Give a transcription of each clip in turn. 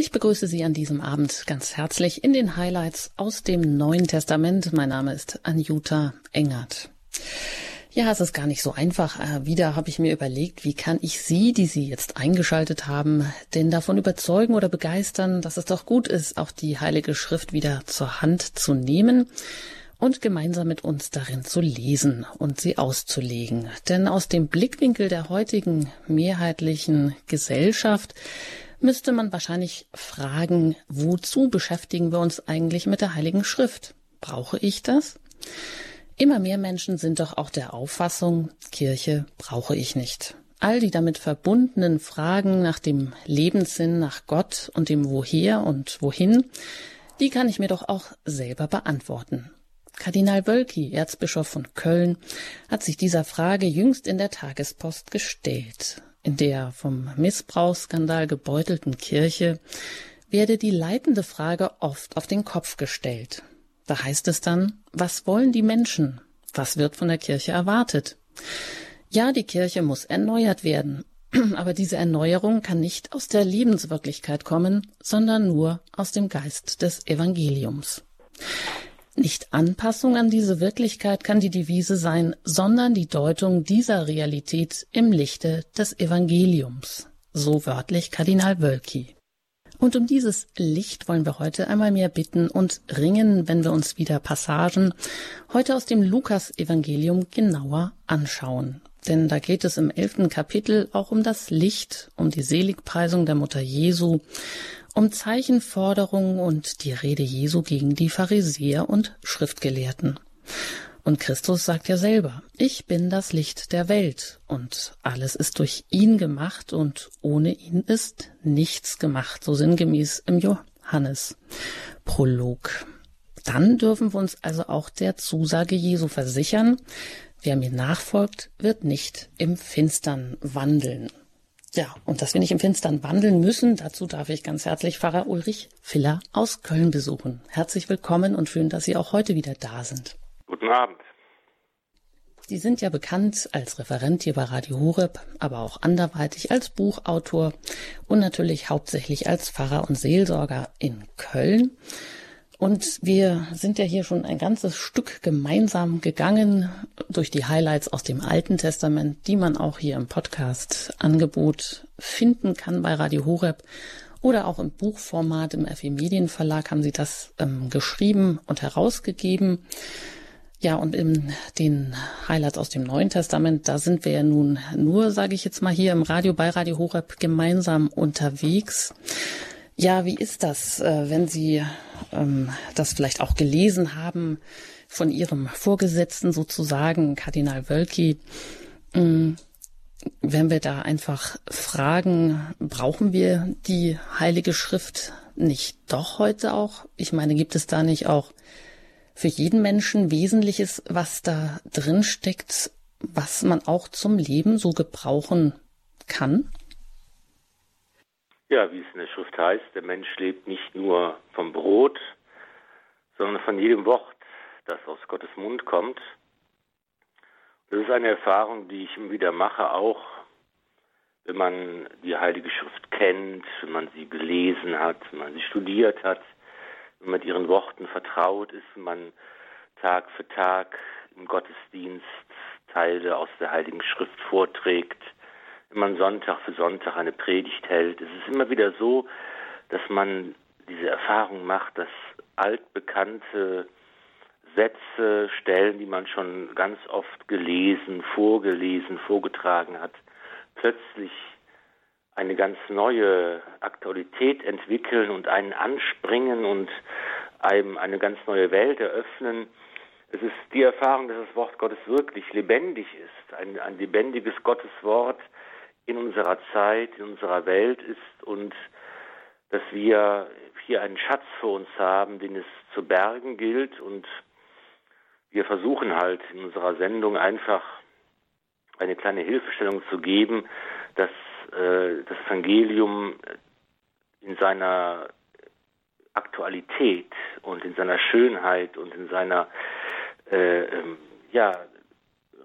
Ich begrüße Sie an diesem Abend ganz herzlich in den Highlights aus dem Neuen Testament. Mein Name ist Anjuta Engert. Ja, es ist gar nicht so einfach. Äh, wieder habe ich mir überlegt, wie kann ich Sie, die Sie jetzt eingeschaltet haben, denn davon überzeugen oder begeistern, dass es doch gut ist, auch die Heilige Schrift wieder zur Hand zu nehmen und gemeinsam mit uns darin zu lesen und sie auszulegen. Denn aus dem Blickwinkel der heutigen mehrheitlichen Gesellschaft müsste man wahrscheinlich fragen, wozu beschäftigen wir uns eigentlich mit der Heiligen Schrift? Brauche ich das? Immer mehr Menschen sind doch auch der Auffassung, Kirche brauche ich nicht. All die damit verbundenen Fragen nach dem Lebenssinn, nach Gott und dem Woher und Wohin, die kann ich mir doch auch selber beantworten. Kardinal Wölki, Erzbischof von Köln, hat sich dieser Frage jüngst in der Tagespost gestellt. In der vom Missbrauchsskandal gebeutelten Kirche werde die leitende Frage oft auf den Kopf gestellt. Da heißt es dann, was wollen die Menschen? Was wird von der Kirche erwartet? Ja, die Kirche muss erneuert werden, aber diese Erneuerung kann nicht aus der Lebenswirklichkeit kommen, sondern nur aus dem Geist des Evangeliums. Nicht Anpassung an diese Wirklichkeit kann die Devise sein, sondern die Deutung dieser Realität im Lichte des Evangeliums. So wörtlich Kardinal Wölki. Und um dieses Licht wollen wir heute einmal mehr bitten und ringen, wenn wir uns wieder Passagen heute aus dem Lukas-Evangelium genauer anschauen. Denn da geht es im elften Kapitel auch um das Licht, um die Seligpreisung der Mutter Jesu, um Zeichenforderungen und die Rede Jesu gegen die Pharisäer und Schriftgelehrten. Und Christus sagt ja selber, ich bin das Licht der Welt und alles ist durch ihn gemacht und ohne ihn ist nichts gemacht, so sinngemäß im Johannes Prolog. Dann dürfen wir uns also auch der Zusage Jesu versichern, wer mir nachfolgt, wird nicht im Finstern wandeln. Ja, und dass wir nicht im Finstern wandeln müssen, dazu darf ich ganz herzlich Pfarrer Ulrich Filler aus Köln besuchen. Herzlich willkommen und schön, dass Sie auch heute wieder da sind. Guten Abend. Sie sind ja bekannt als Referent hier bei Radio Horeb, aber auch anderweitig als Buchautor und natürlich hauptsächlich als Pfarrer und Seelsorger in Köln. Und wir sind ja hier schon ein ganzes Stück gemeinsam gegangen durch die Highlights aus dem Alten Testament, die man auch hier im Podcast-Angebot finden kann bei Radio Horeb oder auch im Buchformat im FE Medienverlag haben sie das ähm, geschrieben und herausgegeben. Ja, und in den Highlights aus dem Neuen Testament, da sind wir ja nun nur, sage ich jetzt mal hier im Radio bei Radio Horeb gemeinsam unterwegs. Ja, wie ist das, äh, wenn Sie ähm, das vielleicht auch gelesen haben von Ihrem Vorgesetzten sozusagen, Kardinal Wölki? Ähm, wenn wir da einfach fragen, brauchen wir die Heilige Schrift nicht doch heute auch? Ich meine, gibt es da nicht auch für jeden Menschen Wesentliches, was da drin steckt, was man auch zum Leben so gebrauchen kann? Ja, wie es in der Schrift heißt, der Mensch lebt nicht nur vom Brot, sondern von jedem Wort, das aus Gottes Mund kommt. Das ist eine Erfahrung, die ich immer wieder mache, auch wenn man die Heilige Schrift kennt, wenn man sie gelesen hat, wenn man sie studiert hat, wenn man ihren Worten vertraut ist, wenn man Tag für Tag im Gottesdienst Teile aus der Heiligen Schrift vorträgt, wenn man Sonntag für Sonntag eine Predigt hält. Es ist immer wieder so, dass man diese Erfahrung macht, dass altbekannte Sätze, Stellen, die man schon ganz oft gelesen, vorgelesen, vorgetragen hat, plötzlich eine ganz neue Aktualität entwickeln und einen anspringen und einem eine ganz neue Welt eröffnen. Es ist die Erfahrung, dass das Wort Gottes wirklich lebendig ist, ein, ein lebendiges Gotteswort, in unserer Zeit, in unserer Welt ist und dass wir hier einen Schatz vor uns haben, den es zu bergen gilt. Und wir versuchen halt in unserer Sendung einfach eine kleine Hilfestellung zu geben, dass äh, das Evangelium in seiner Aktualität und in seiner Schönheit und in seiner äh, ähm, ja,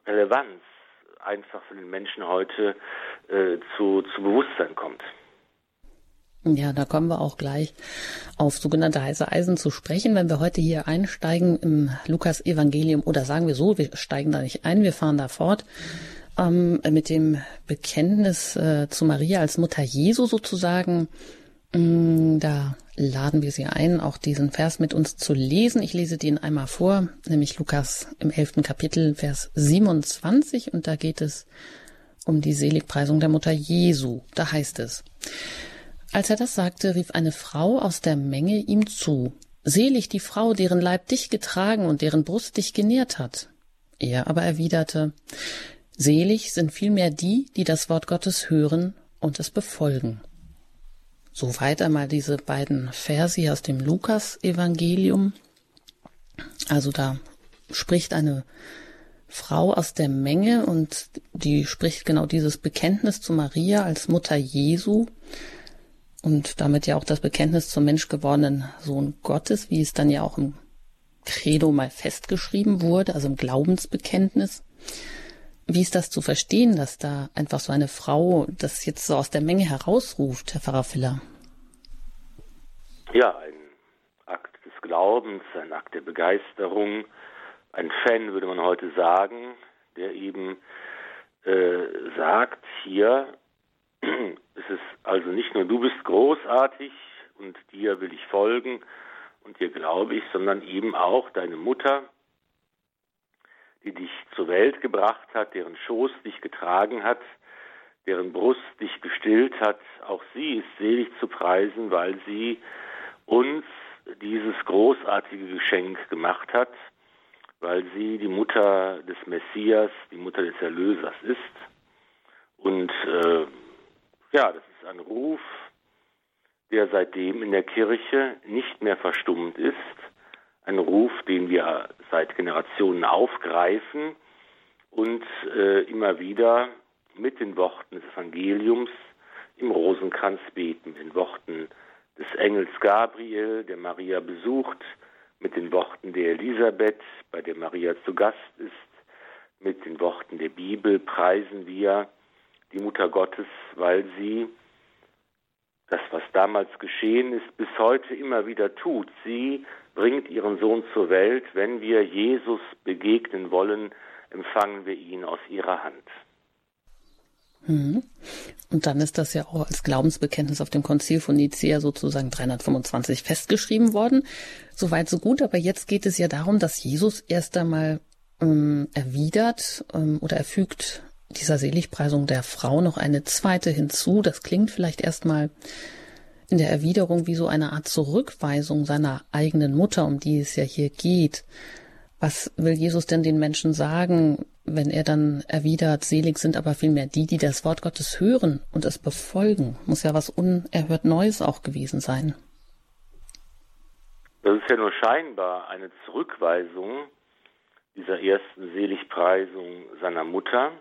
Relevanz einfach für den Menschen heute äh, zu, zu Bewusstsein kommt. Ja, da kommen wir auch gleich auf sogenannte heiße Eisen zu sprechen, wenn wir heute hier einsteigen im Lukas-Evangelium oder sagen wir so, wir steigen da nicht ein, wir fahren da fort ähm, mit dem Bekenntnis äh, zu Maria als Mutter Jesu sozusagen. Mm, da laden wir Sie ein, auch diesen Vers mit uns zu lesen. Ich lese den einmal vor, nämlich Lukas im elften Kapitel, Vers 27, und da geht es um die Seligpreisung der Mutter Jesu. Da heißt es, als er das sagte, rief eine Frau aus der Menge ihm zu. Selig die Frau, deren Leib dich getragen und deren Brust dich genährt hat. Er aber erwiderte, Selig sind vielmehr die, die das Wort Gottes hören und es befolgen. Soweit einmal diese beiden Verse aus dem Lukas-Evangelium. Also da spricht eine Frau aus der Menge und die spricht genau dieses Bekenntnis zu Maria als Mutter Jesu und damit ja auch das Bekenntnis zum menschgewordenen Sohn Gottes, wie es dann ja auch im Credo mal festgeschrieben wurde, also im Glaubensbekenntnis. Wie ist das zu verstehen, dass da einfach so eine Frau das jetzt so aus der Menge herausruft, Herr Pfarrer Filler? Ja, ein Akt des Glaubens, ein Akt der Begeisterung, ein Fan würde man heute sagen, der eben äh, sagt, hier es ist also nicht nur du bist großartig und dir will ich folgen und dir glaube ich, sondern eben auch deine Mutter, die dich zur Welt gebracht hat, deren Schoß dich getragen hat, deren Brust dich gestillt hat. Auch sie ist selig zu preisen, weil sie uns dieses großartige Geschenk gemacht hat, weil sie die Mutter des Messias, die Mutter des Erlösers ist. Und äh, ja, das ist ein Ruf, der seitdem in der Kirche nicht mehr verstummt ist. Ein Ruf, den wir seit Generationen aufgreifen und äh, immer wieder mit den Worten des Evangeliums im Rosenkranz beten, den Worten des Engels Gabriel, der Maria besucht, mit den Worten der Elisabeth, bei der Maria zu Gast ist, mit den Worten der Bibel preisen wir die Mutter Gottes, weil sie das, was damals geschehen ist, bis heute immer wieder tut. Sie bringt ihren Sohn zur Welt. Wenn wir Jesus begegnen wollen, empfangen wir ihn aus ihrer Hand. Mhm. Und dann ist das ja auch als Glaubensbekenntnis auf dem Konzil von Nicea sozusagen 325 festgeschrieben worden. Soweit so gut, aber jetzt geht es ja darum, dass Jesus erst einmal ähm, erwidert ähm, oder er fügt dieser Seligpreisung der Frau noch eine zweite hinzu. Das klingt vielleicht erstmal in der Erwiderung wie so eine Art Zurückweisung seiner eigenen Mutter, um die es ja hier geht. Was will Jesus denn den Menschen sagen, wenn er dann erwidert, selig sind aber vielmehr die, die das Wort Gottes hören und es befolgen? Muss ja was unerhört Neues auch gewesen sein. Das ist ja nur scheinbar eine Zurückweisung dieser ersten Seligpreisung seiner Mutter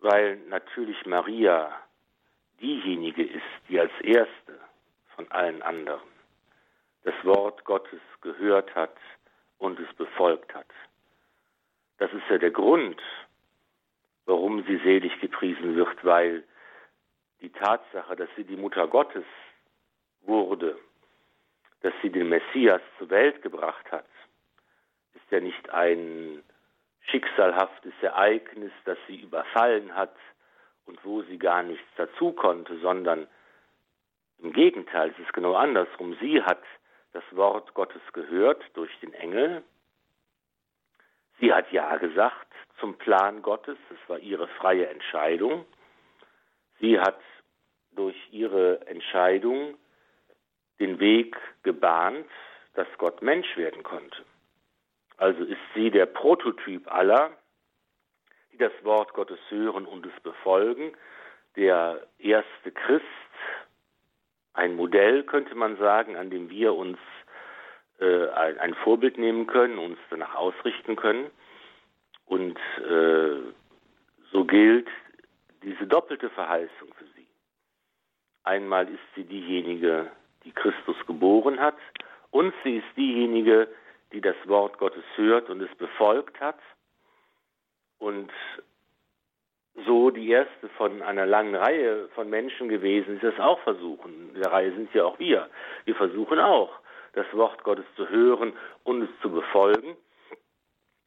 weil natürlich Maria diejenige ist, die als erste von allen anderen das Wort Gottes gehört hat und es befolgt hat. Das ist ja der Grund, warum sie selig gepriesen wird, weil die Tatsache, dass sie die Mutter Gottes wurde, dass sie den Messias zur Welt gebracht hat, ist ja nicht ein schicksalhaftes Ereignis, das sie überfallen hat und wo sie gar nichts dazu konnte, sondern im Gegenteil, es ist genau andersrum. Sie hat das Wort Gottes gehört durch den Engel. Sie hat Ja gesagt zum Plan Gottes, es war ihre freie Entscheidung. Sie hat durch ihre Entscheidung den Weg gebahnt, dass Gott Mensch werden konnte. Also ist sie der Prototyp aller, die das Wort Gottes hören und es befolgen. Der erste Christ, ein Modell könnte man sagen, an dem wir uns äh, ein, Vorbild nehmen können, uns danach ausrichten können. Und äh, so gilt diese doppelte Verheißung für sie. Einmal ist sie diejenige, die Christus geboren hat, und sie ist diejenige, die das Wort Gottes hört und es befolgt hat. Und so die erste von einer langen Reihe von Menschen gewesen, die das auch versuchen. In der Reihe sind ja auch wir. Wir versuchen auch, das Wort Gottes zu hören und es zu befolgen,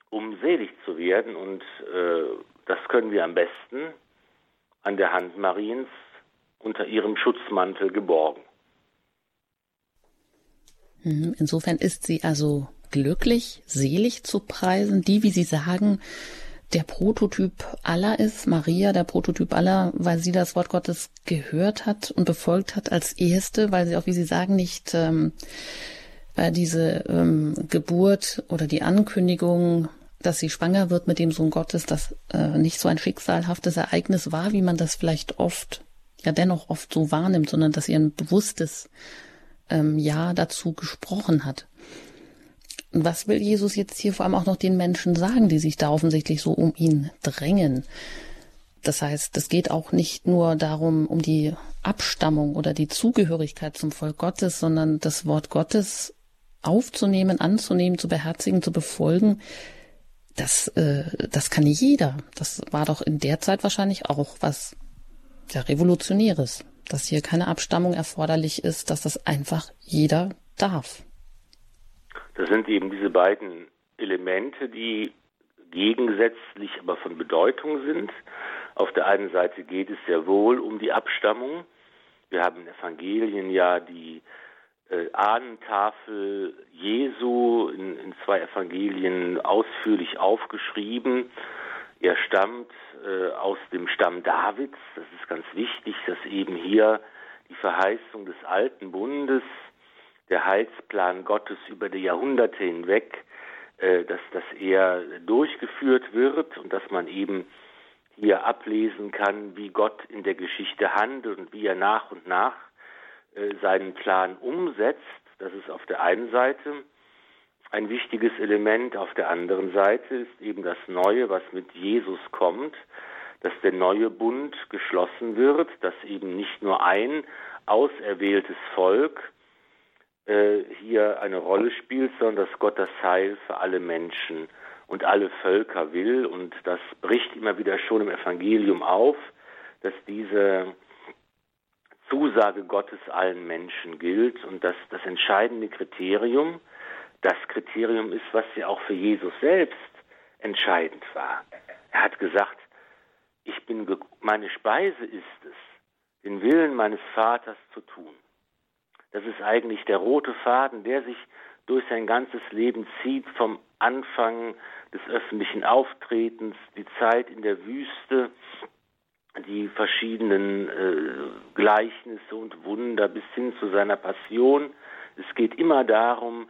um selig zu werden. Und äh, das können wir am besten an der Hand Mariens unter ihrem Schutzmantel geborgen. Mhm. Insofern ist sie also glücklich, selig zu preisen, die, wie Sie sagen, der Prototyp aller ist, Maria der Prototyp aller, weil sie das Wort Gottes gehört hat und befolgt hat als erste, weil sie auch, wie Sie sagen, nicht ähm, äh, diese ähm, Geburt oder die Ankündigung, dass sie schwanger wird mit dem Sohn Gottes, das äh, nicht so ein schicksalhaftes Ereignis war, wie man das vielleicht oft, ja dennoch oft so wahrnimmt, sondern dass ihr ein bewusstes ähm, Ja dazu gesprochen hat. Was will Jesus jetzt hier vor allem auch noch den Menschen sagen, die sich da offensichtlich so um ihn drängen? Das heißt, es geht auch nicht nur darum, um die Abstammung oder die Zugehörigkeit zum Volk Gottes, sondern das Wort Gottes aufzunehmen, anzunehmen, zu beherzigen, zu befolgen. Das, äh, das kann nicht jeder. Das war doch in der Zeit wahrscheinlich auch was ja, Revolutionäres, dass hier keine Abstammung erforderlich ist, dass das einfach jeder darf. Das sind eben diese beiden Elemente, die gegensätzlich, aber von Bedeutung sind. Auf der einen Seite geht es sehr wohl um die Abstammung. Wir haben in Evangelien ja die äh, Ahnentafel Jesu in, in, zwei Evangelien ausführlich aufgeschrieben. Er stammt äh, aus dem Stamm Davids. Das ist ganz wichtig, dass eben hier die Verheißung des alten Bundes der Heilsplan Gottes über die Jahrhunderte hinweg, äh, dass das eher durchgeführt wird und dass man eben hier ablesen kann, wie Gott in der Geschichte handelt und wie er nach und nach äh, seinen Plan umsetzt. Das ist auf der einen Seite ein wichtiges Element. Auf der anderen Seite ist eben das Neue, was mit Jesus kommt, dass der neue Bund geschlossen wird, dass eben nicht nur ein auserwähltes Volk äh, hier eine Rolle spielt, sondern dass Gott das Heil für alle Menschen und alle Völker will. Und das bricht immer wieder schon im Evangelium auf, dass diese Zusage Gottes allen Menschen gilt und dass das entscheidende Kriterium das Kriterium ist, was ja auch für Jesus selbst entscheidend war. Er hat gesagt, ich bin, meine Speise ist es, den Willen meines Vaters zu tun. Das ist eigentlich der rote Faden, der sich durch sein ganzes Leben zieht, vom Anfang des öffentlichen Auftretens, die Zeit in der Wüste, die verschiedenen äh, Gleichnisse und Wunder bis hin zu seiner Passion. Es geht immer darum,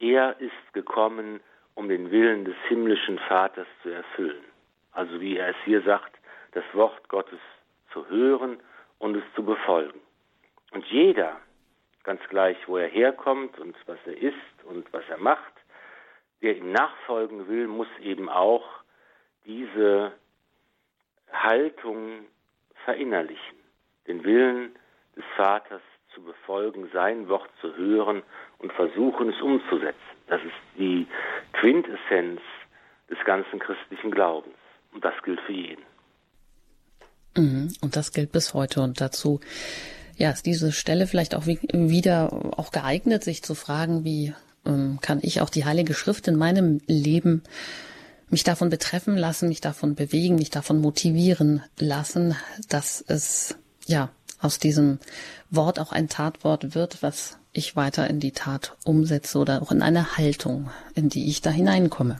er ist gekommen, um den Willen des himmlischen Vaters zu erfüllen. Also wie er es hier sagt, das Wort Gottes zu hören und es zu befolgen. Und jeder, ganz gleich, wo er herkommt und was er ist und was er macht, der ihm nachfolgen will, muss eben auch diese Haltung verinnerlichen, den Willen des Vaters zu befolgen, sein Wort zu hören und versuchen es umzusetzen. Das ist die Quintessenz des ganzen christlichen Glaubens. Und das gilt für jeden. Mhm. Und das gilt bis heute. Und dazu ja, ist diese Stelle vielleicht auch wieder auch geeignet, sich zu fragen, wie ähm, kann ich auch die Heilige Schrift in meinem Leben mich davon betreffen lassen, mich davon bewegen, mich davon motivieren lassen, dass es ja aus diesem Wort auch ein Tatwort wird, was ich weiter in die Tat umsetze oder auch in eine Haltung, in die ich da hineinkomme.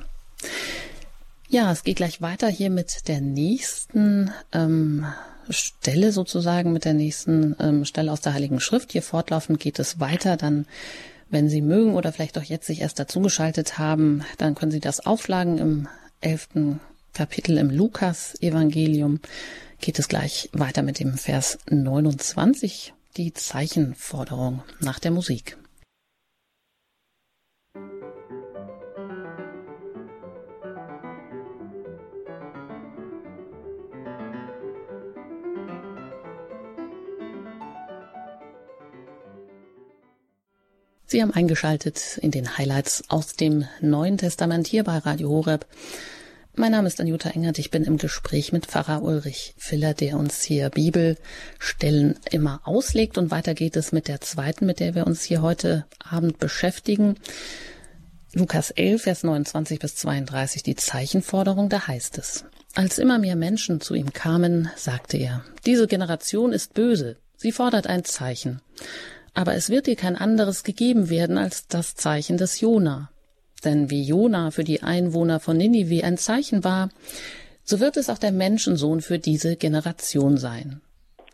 Ja, es geht gleich weiter hier mit der nächsten ähm, Stelle sozusagen, mit der nächsten ähm, Stelle aus der Heiligen Schrift. Hier fortlaufend geht es weiter. Dann, wenn Sie mögen oder vielleicht auch jetzt sich erst dazugeschaltet haben, dann können Sie das aufschlagen im elften Kapitel im Lukas-Evangelium. Geht es gleich weiter mit dem Vers 29, die Zeichenforderung nach der Musik. Sie haben eingeschaltet in den Highlights aus dem Neuen Testament hier bei Radio Horeb Mein Name ist Anjuta Engert. Ich bin im Gespräch mit Pfarrer Ulrich Filler, der uns hier Bibelstellen immer auslegt. Und weiter geht es mit der zweiten, mit der wir uns hier heute Abend beschäftigen. Lukas 11, Vers 29 bis 32, die Zeichenforderung, da heißt es. Als immer mehr Menschen zu ihm kamen, sagte er, diese Generation ist böse. Sie fordert ein Zeichen. Aber es wird ihr kein anderes gegeben werden als das Zeichen des Jona. Denn wie Jona für die Einwohner von Ninive ein Zeichen war, so wird es auch der Menschensohn für diese Generation sein.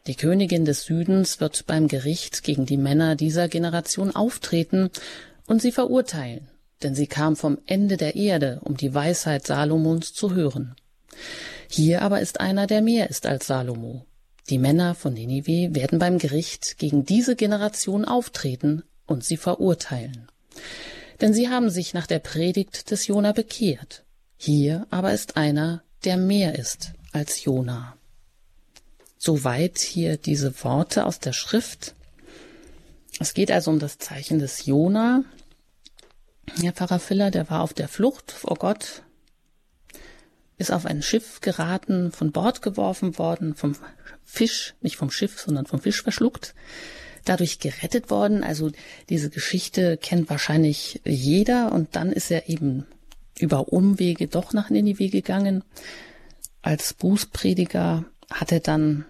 Die Königin des Südens wird beim Gericht gegen die Männer dieser Generation auftreten und sie verurteilen, denn sie kam vom Ende der Erde, um die Weisheit Salomons zu hören. Hier aber ist einer, der mehr ist als Salomo. Die Männer von Ninive werden beim Gericht gegen diese Generation auftreten und sie verurteilen denn sie haben sich nach der Predigt des Jona bekehrt. Hier aber ist einer, der mehr ist als Jona. Soweit hier diese Worte aus der Schrift. Es geht also um das Zeichen des Jona. Herr Pfarrer Filler, der war auf der Flucht vor Gott, ist auf ein Schiff geraten, von Bord geworfen worden, vom Fisch, nicht vom Schiff, sondern vom Fisch verschluckt dadurch gerettet worden. Also diese Geschichte kennt wahrscheinlich jeder und dann ist er eben über Umwege doch nach Ninive gegangen. Als Bußprediger hat er dann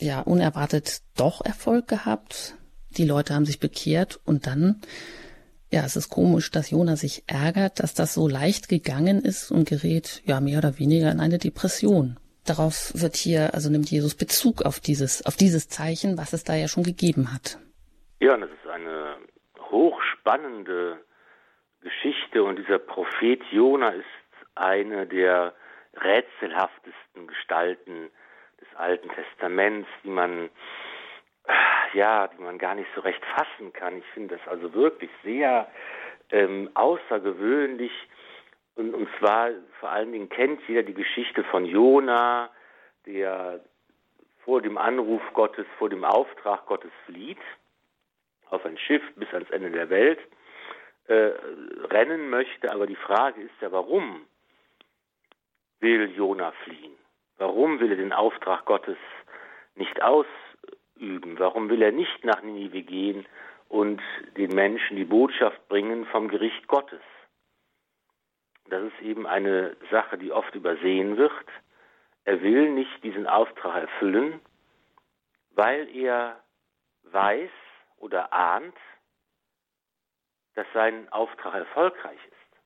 ja unerwartet doch Erfolg gehabt. Die Leute haben sich bekehrt und dann ja, es ist komisch, dass Jona sich ärgert, dass das so leicht gegangen ist und gerät ja mehr oder weniger in eine Depression. Darauf wird hier, also nimmt Jesus Bezug auf dieses, auf dieses Zeichen, was es da ja schon gegeben hat. Ja, und das ist eine hochspannende Geschichte und dieser Prophet Jona ist eine der rätselhaftesten Gestalten des Alten Testaments, die man ja, die man gar nicht so recht fassen kann. Ich finde das also wirklich sehr ähm, außergewöhnlich, und, und zwar vor allen Dingen kennt jeder die Geschichte von Jona, der vor dem Anruf Gottes, vor dem Auftrag Gottes flieht, auf ein Schiff bis ans Ende der Welt äh, rennen möchte. Aber die Frage ist ja, warum will Jona fliehen? Warum will er den Auftrag Gottes nicht ausüben? Warum will er nicht nach Ninive gehen und den Menschen die Botschaft bringen vom Gericht Gottes? Das ist eben eine Sache, die oft übersehen wird. Er will nicht diesen Auftrag erfüllen, weil er weiß oder ahnt, dass sein Auftrag erfolgreich ist.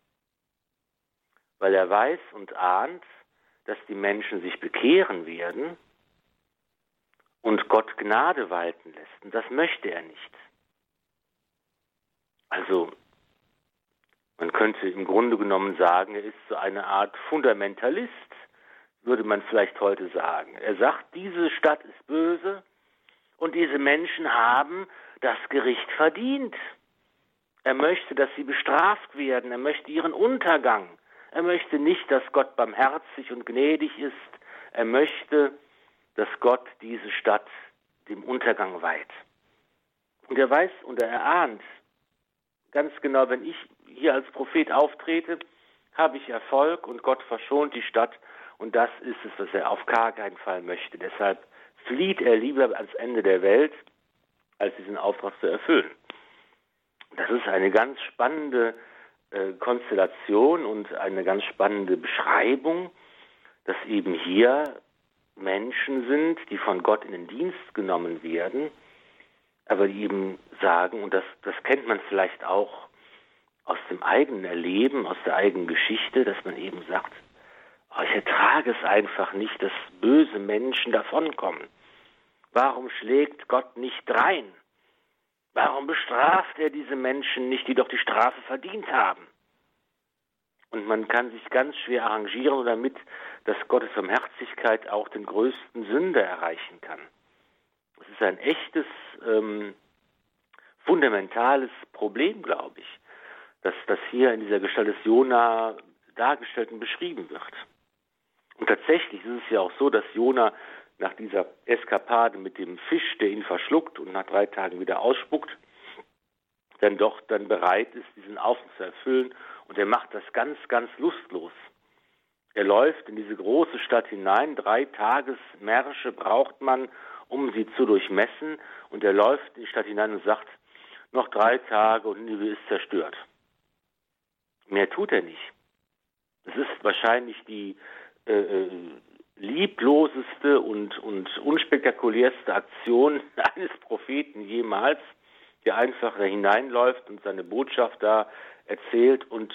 Weil er weiß und ahnt, dass die Menschen sich bekehren werden und Gott Gnade walten lässt. Und das möchte er nicht. Also man könnte im Grunde genommen sagen, er ist so eine Art Fundamentalist, würde man vielleicht heute sagen. Er sagt, diese Stadt ist böse und diese Menschen haben das Gericht verdient. Er möchte, dass sie bestraft werden. Er möchte ihren Untergang. Er möchte nicht, dass Gott barmherzig und gnädig ist. Er möchte, dass Gott diese Stadt dem Untergang weiht. Und er weiß und er erahnt ganz genau, wenn ich hier als Prophet auftrete, habe ich Erfolg und Gott verschont die Stadt. Und das ist es, was er auf gar keinen Fall möchte. Deshalb flieht er lieber ans Ende der Welt, als diesen Auftrag zu erfüllen. Das ist eine ganz spannende äh, Konstellation und eine ganz spannende Beschreibung, dass eben hier Menschen sind, die von Gott in den Dienst genommen werden, aber die eben sagen, und das, das kennt man vielleicht auch aus dem eigenen Erleben, aus der eigenen Geschichte, dass man eben sagt, oh, ich ertrage es einfach nicht, dass böse Menschen davonkommen. Warum schlägt Gott nicht rein? Warum bestraft er diese Menschen nicht, die doch die Strafe verdient haben? Und man kann sich ganz schwer arrangieren damit, dass Gottes Barmherzigkeit auch den größten Sünder erreichen kann. Es ist ein echtes, ähm, fundamentales Problem, glaube ich dass das hier in dieser Gestalt des Jona dargestellt und beschrieben wird. Und tatsächlich ist es ja auch so, dass Jona nach dieser Eskapade mit dem Fisch, der ihn verschluckt und nach drei Tagen wieder ausspuckt, dann doch dann bereit ist, diesen Auftrag zu erfüllen. Und er macht das ganz, ganz lustlos. Er läuft in diese große Stadt hinein. Drei Tagesmärsche braucht man, um sie zu durchmessen. Und er läuft in die Stadt hinein und sagt, noch drei Tage und Nineveh ist zerstört. Mehr tut er nicht. Es ist wahrscheinlich die äh, äh liebloseste und, und unspektakulärste Aktion eines Propheten jemals, der einfach da hineinläuft und seine Botschaft da erzählt und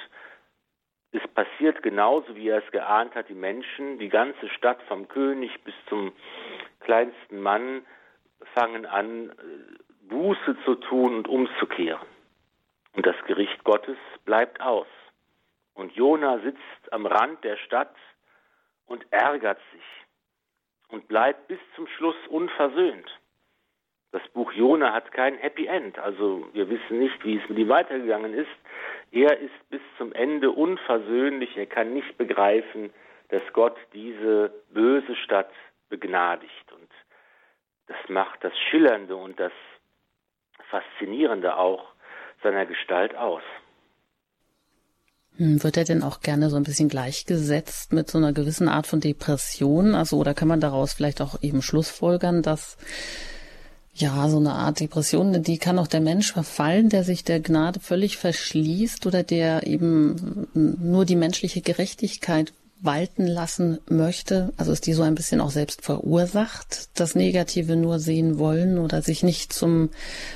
es passiert genauso, wie er es geahnt hat. Die Menschen, die ganze Stadt vom König bis zum kleinsten Mann fangen an, äh, Buße zu tun und umzukehren. Und das Gericht Gottes bleibt aus. Und Jona sitzt am Rand der Stadt und ärgert sich und bleibt bis zum Schluss unversöhnt. Das Buch Jona hat kein Happy End, also wir wissen nicht, wie es mit ihm weitergegangen ist. Er ist bis zum Ende unversöhnlich, er kann nicht begreifen, dass Gott diese böse Stadt begnadigt. Und das macht das Schillernde und das Faszinierende auch seiner Gestalt aus. Hm, wird er denn auch gerne so ein bisschen gleichgesetzt mit so einer gewissen Art von Depression? Also, oder kann man daraus vielleicht auch eben Schlussfolgern, dass ja, so eine Art Depression, die kann auch der Mensch verfallen, der sich der Gnade völlig verschließt oder der eben nur die menschliche Gerechtigkeit walten lassen möchte. Also ist die so ein bisschen auch selbst verursacht, das Negative nur sehen wollen oder sich nicht zum,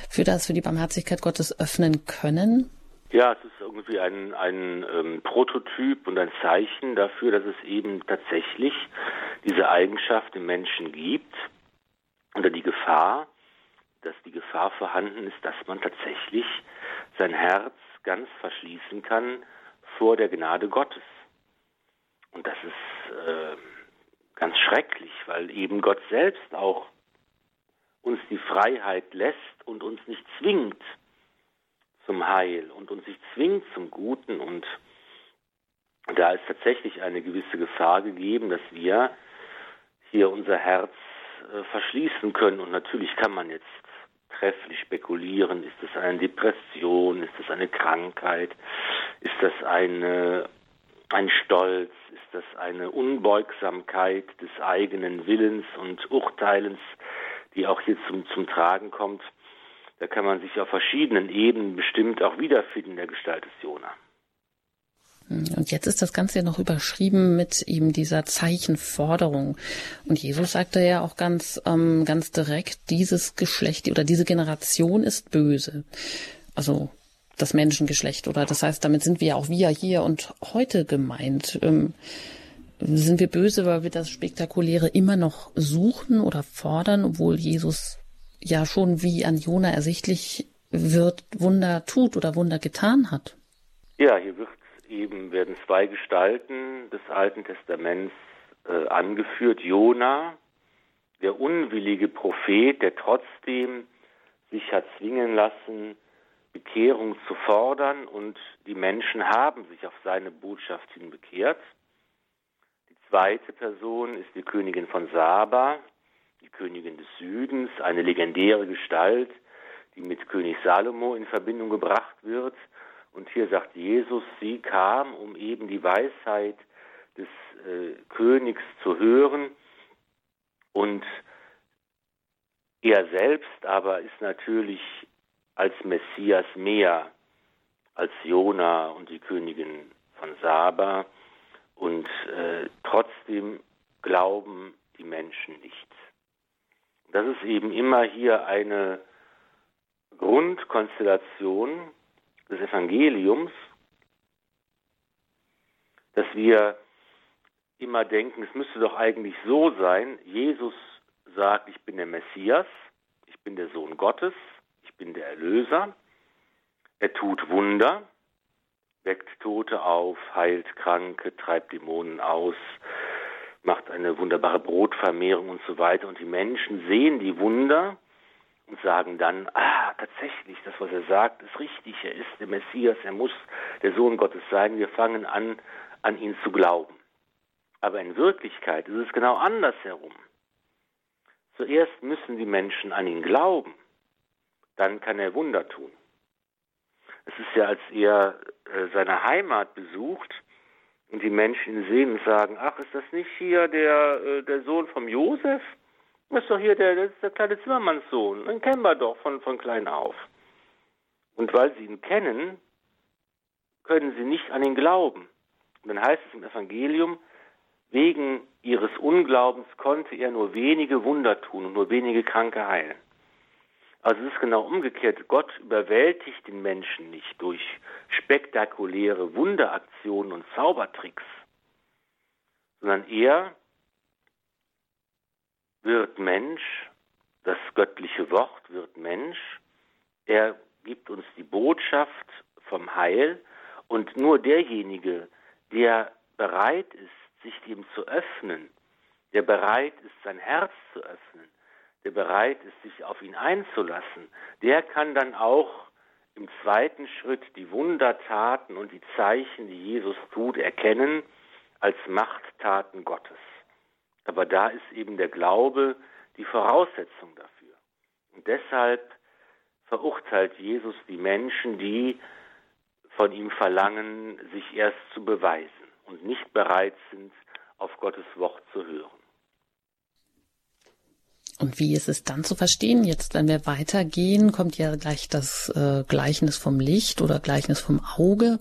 für das, für die Barmherzigkeit Gottes öffnen können? Ja, es ist irgendwie ein, ein ähm, Prototyp und ein Zeichen dafür, dass es eben tatsächlich diese Eigenschaft im Menschen gibt, unter die Gefahr, dass die Gefahr vorhanden ist, dass man tatsächlich sein Herz ganz verschließen kann vor der Gnade Gottes. Und das ist äh, ganz schrecklich, weil eben Gott selbst auch uns die Freiheit lässt und uns nicht zwingt, zum Heil und uns sich zwingt zum Guten. Und da ist tatsächlich eine gewisse Gefahr gegeben, dass wir hier unser Herz äh, verschließen können. Und natürlich kann man jetzt trefflich spekulieren, ist das eine Depression, ist das eine Krankheit, ist das eine, ein Stolz, ist das eine Unbeugsamkeit des eigenen Willens und Urteilens, die auch hier zum, zum Tragen kommt. Da kann man sich auf verschiedenen Ebenen bestimmt auch wiederfinden in der Gestalt des Jona. Und jetzt ist das Ganze ja noch überschrieben mit eben dieser Zeichenforderung. Und Jesus sagte ja auch ganz, ähm, ganz direkt, dieses Geschlecht oder diese Generation ist böse. Also das Menschengeschlecht oder das heißt, damit sind wir ja auch wir hier und heute gemeint. Ähm, sind wir böse, weil wir das Spektakuläre immer noch suchen oder fordern, obwohl Jesus ja schon wie an Jona ersichtlich wird, Wunder tut oder Wunder getan hat. Ja, hier wird eben werden zwei Gestalten des Alten Testaments äh, angeführt. Jona, der unwillige Prophet, der trotzdem sich hat zwingen lassen, Bekehrung zu fordern und die Menschen haben sich auf seine Botschaft hin bekehrt. Die zweite Person ist die Königin von Saba, die Königin des Südens, eine legendäre Gestalt, die mit König Salomo in Verbindung gebracht wird. Und hier sagt Jesus, sie kam, um eben die Weisheit des äh, Königs zu hören. Und er selbst aber ist natürlich als Messias mehr als Jona und die Königin von Saba. Und äh, trotzdem glauben die Menschen nicht. Das ist eben immer hier eine Grundkonstellation des Evangeliums, dass wir immer denken, es müsste doch eigentlich so sein, Jesus sagt, ich bin der Messias, ich bin der Sohn Gottes, ich bin der Erlöser, er tut Wunder, weckt Tote auf, heilt Kranke, treibt Dämonen aus, macht eine wunderbare Brotvermehrung und so weiter. Und die Menschen sehen die Wunder und sagen dann, ah, tatsächlich, das, was er sagt, ist richtig, er ist der Messias, er muss der Sohn Gottes sein. Wir fangen an, an ihn zu glauben. Aber in Wirklichkeit ist es genau andersherum. Zuerst müssen die Menschen an ihn glauben, dann kann er Wunder tun. Es ist ja, als er äh, seine Heimat besucht, und die Menschen ihn sehen und sagen, ach, ist das nicht hier der, äh, der Sohn vom Josef? Das ist doch hier der, das der kleine Zimmermannssohn. Den kennen wir doch von, von klein auf. Und weil sie ihn kennen, können sie nicht an ihn glauben. Und dann heißt es im Evangelium, wegen ihres Unglaubens konnte er nur wenige Wunder tun und nur wenige Kranke heilen. Also es ist genau umgekehrt. Gott überwältigt den Menschen nicht durch spektakuläre Wunderaktionen und Zaubertricks, sondern er wird Mensch, das göttliche Wort wird Mensch, er gibt uns die Botschaft vom Heil und nur derjenige, der bereit ist, sich dem zu öffnen, der bereit ist, sein Herz zu öffnen, der bereit ist, sich auf ihn einzulassen, der kann dann auch im zweiten Schritt die Wundertaten und die Zeichen, die Jesus tut, erkennen als Machttaten Gottes. Aber da ist eben der Glaube die Voraussetzung dafür. Und deshalb verurteilt Jesus die Menschen, die von ihm verlangen, sich erst zu beweisen und nicht bereit sind, auf Gottes Wort zu hören. Und wie ist es dann zu verstehen? Jetzt, wenn wir weitergehen, kommt ja gleich das äh, Gleichnis vom Licht oder Gleichnis vom Auge,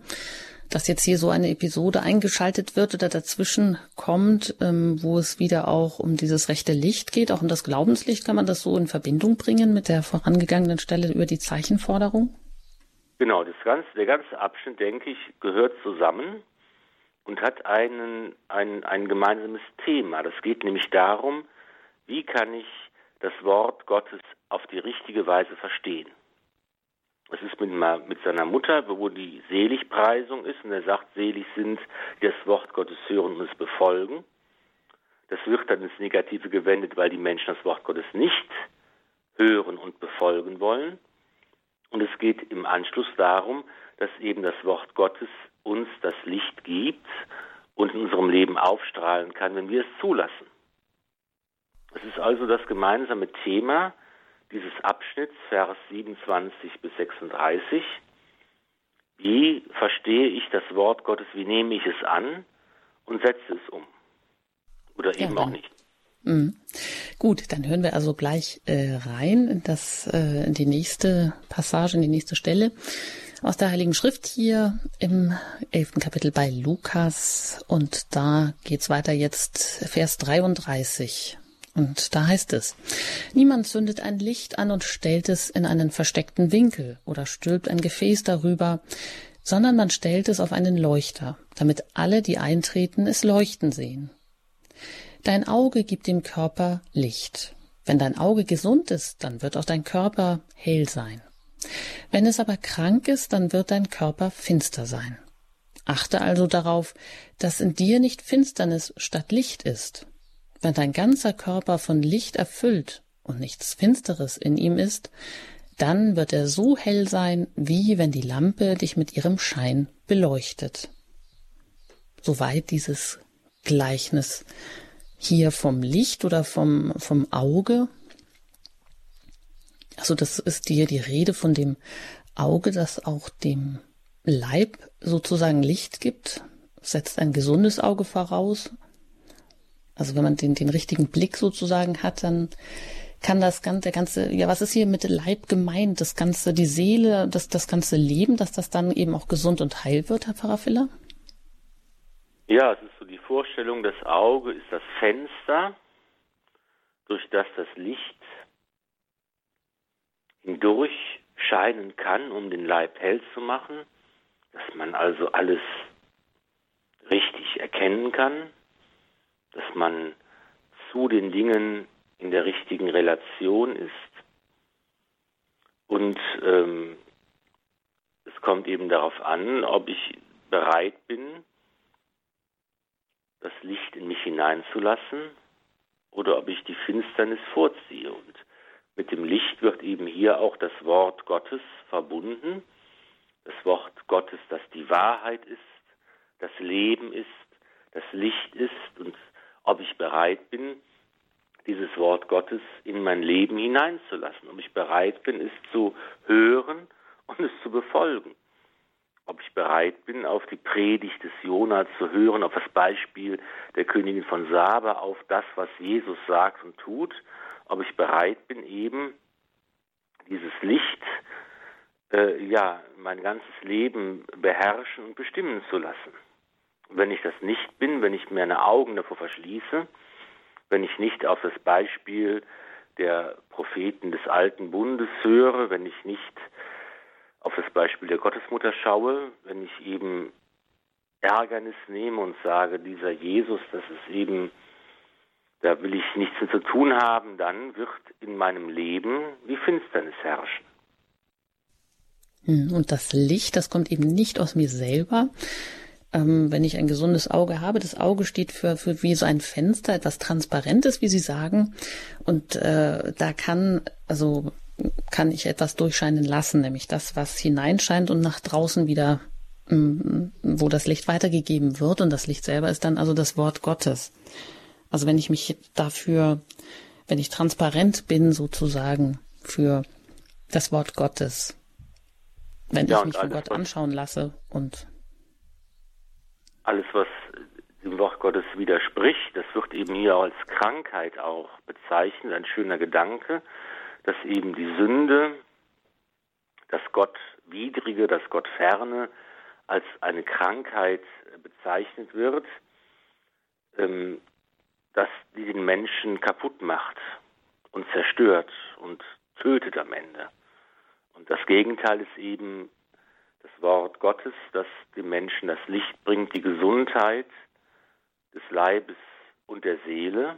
dass jetzt hier so eine Episode eingeschaltet wird oder dazwischen kommt, ähm, wo es wieder auch um dieses rechte Licht geht, auch um das Glaubenslicht. Kann man das so in Verbindung bringen mit der vorangegangenen Stelle über die Zeichenforderung? Genau, das ganze, der ganze Abschnitt, denke ich, gehört zusammen und hat einen, ein, ein gemeinsames Thema. Das geht nämlich darum, wie kann ich das Wort Gottes auf die richtige Weise verstehen. Es ist mit, mit, seiner Mutter, wo die Seligpreisung ist, und er sagt, selig sind, die das Wort Gottes hören und es befolgen. Das wird dann ins Negative gewendet, weil die Menschen das Wort Gottes nicht hören und befolgen wollen. Und es geht im Anschluss darum, dass eben das Wort Gottes uns das Licht gibt und in unserem Leben aufstrahlen kann, wenn wir es zulassen. Es ist also das gemeinsame Thema dieses Abschnitts, Vers 27 bis 36. Wie verstehe ich das Wort Gottes, wie nehme ich es an und setze es um? Oder eben ja, auch nicht. Mhm. Gut, dann hören wir also gleich äh, rein in, das, äh, in die nächste Passage, in die nächste Stelle aus der Heiligen Schrift hier im elften Kapitel bei Lukas. Und da geht's weiter jetzt, Vers 33. Und da heißt es, niemand zündet ein Licht an und stellt es in einen versteckten Winkel oder stülpt ein Gefäß darüber, sondern man stellt es auf einen Leuchter, damit alle, die eintreten, es leuchten sehen. Dein Auge gibt dem Körper Licht. Wenn dein Auge gesund ist, dann wird auch dein Körper hell sein. Wenn es aber krank ist, dann wird dein Körper finster sein. Achte also darauf, dass in dir nicht Finsternis statt Licht ist. Wenn dein ganzer Körper von Licht erfüllt und nichts Finsteres in ihm ist, dann wird er so hell sein, wie wenn die Lampe dich mit ihrem Schein beleuchtet. Soweit dieses Gleichnis hier vom Licht oder vom, vom Auge. Also das ist hier die Rede von dem Auge, das auch dem Leib sozusagen Licht gibt, setzt ein gesundes Auge voraus, also wenn man den, den richtigen Blick sozusagen hat, dann kann das ganze, der ganze, ja, was ist hier mit Leib gemeint? Das ganze, die Seele, das, das ganze Leben, dass das dann eben auch gesund und heil wird, Herr Pfarrer Filler? Ja, es ist so die Vorstellung, das Auge ist das Fenster, durch das das Licht hindurch scheinen kann, um den Leib hell zu machen, dass man also alles richtig erkennen kann, dass man zu den Dingen in der richtigen Relation ist. Und ähm, es kommt eben darauf an, ob ich bereit bin, das Licht in mich hineinzulassen oder ob ich die Finsternis vorziehe. Und mit dem Licht wird eben hier auch das Wort Gottes verbunden. Das Wort Gottes, das die Wahrheit ist, das Leben ist, das Licht ist und ob ich bereit bin, dieses Wort Gottes in mein Leben hineinzulassen, ob ich bereit bin, es zu hören und es zu befolgen. ob ich bereit bin, auf die Predigt des Jona zu hören, auf das Beispiel der Königin von Saba, auf das, was Jesus sagt und tut, ob ich bereit bin, eben dieses Licht, äh, ja, mein ganzes Leben beherrschen und bestimmen zu lassen. Wenn ich das nicht bin, wenn ich meine Augen davor verschließe, wenn ich nicht auf das Beispiel der Propheten des alten Bundes höre, wenn ich nicht auf das Beispiel der Gottesmutter schaue, wenn ich eben Ärgernis nehme und sage, dieser Jesus, das ist eben, da will ich nichts mit zu tun haben, dann wird in meinem Leben wie Finsternis herrschen. Hm, und das Licht, das kommt eben nicht aus mir selber. Ähm, wenn ich ein gesundes Auge habe, das Auge steht für, für wie so ein Fenster, etwas Transparentes, wie Sie sagen. Und äh, da kann, also kann ich etwas durchscheinen lassen, nämlich das, was hineinscheint und nach draußen wieder, mm, wo das Licht weitergegeben wird. Und das Licht selber ist dann also das Wort Gottes. Also wenn ich mich dafür, wenn ich transparent bin sozusagen für das Wort Gottes, wenn ja, ich mich von Gott anschauen lasse und alles, was dem Wort Gottes widerspricht, das wird eben hier als Krankheit auch bezeichnet, ein schöner Gedanke dass eben die Sünde, das Gott widrige, das Gott ferne als eine Krankheit bezeichnet wird, ähm, dass die den Menschen kaputt macht und zerstört und tötet am Ende. Und das Gegenteil ist eben das Wort Gottes, das dem Menschen das Licht bringt, die Gesundheit des Leibes und der Seele,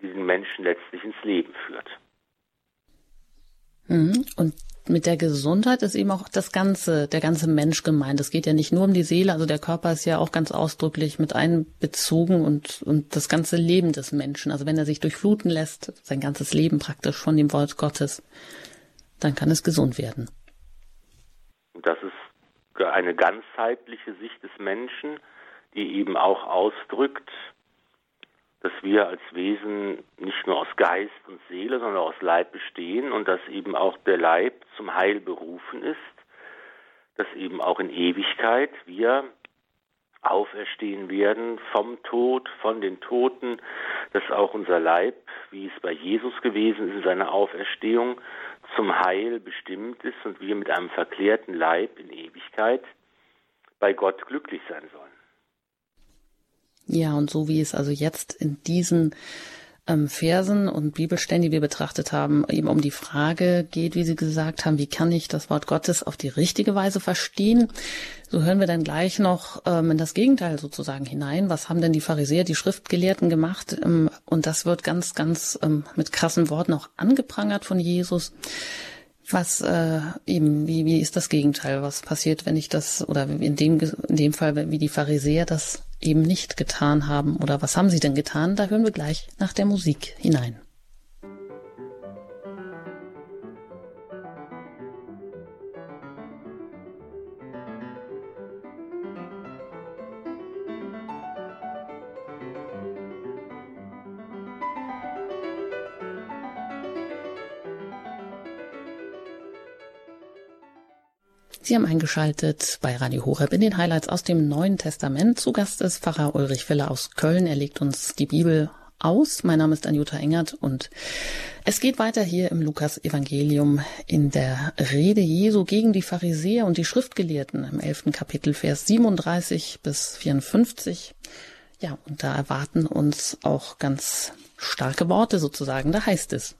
die den Menschen letztlich ins Leben führt. Mhm. Und mit der Gesundheit ist eben auch das ganze, der ganze Mensch gemeint. Es geht ja nicht nur um die Seele, also der Körper ist ja auch ganz ausdrücklich mit einbezogen und, und das ganze Leben des Menschen. Also wenn er sich durchfluten lässt, sein ganzes Leben praktisch von dem Wort Gottes, dann kann es gesund werden. Das ist eine ganzheitliche Sicht des Menschen, die eben auch ausdrückt, dass wir als Wesen nicht nur aus Geist und Seele, sondern aus Leib bestehen und dass eben auch der Leib zum Heil berufen ist, dass eben auch in Ewigkeit wir auferstehen werden vom Tod, von den Toten, dass auch unser Leib, wie es bei Jesus gewesen ist in seiner Auferstehung, zum Heil bestimmt ist und wir mit einem verklärten Leib in Ewigkeit bei Gott glücklich sein sollen. Ja, und so wie es also jetzt in diesen ähm, Versen und Bibelstellen, die wir betrachtet haben, eben um die Frage geht, wie Sie gesagt haben, wie kann ich das Wort Gottes auf die richtige Weise verstehen? So hören wir dann gleich noch ähm, in das Gegenteil sozusagen hinein. Was haben denn die Pharisäer, die Schriftgelehrten gemacht? Ähm, und das wird ganz, ganz ähm, mit krassen Worten auch angeprangert von Jesus. Was äh, eben, wie, wie ist das Gegenteil? Was passiert, wenn ich das, oder in dem, in dem Fall, wie die Pharisäer das eben nicht getan haben? Oder was haben sie denn getan? Da hören wir gleich nach der Musik hinein. Sie haben eingeschaltet bei Radio Horeb in den Highlights aus dem Neuen Testament. Zu Gast ist Pfarrer Ulrich Filler aus Köln. Er legt uns die Bibel aus. Mein Name ist Anjuta Engert und es geht weiter hier im Lukas-Evangelium in der Rede Jesu gegen die Pharisäer und die Schriftgelehrten im elften Kapitel, Vers 37 bis 54. Ja, und da erwarten uns auch ganz starke Worte sozusagen. Da heißt es,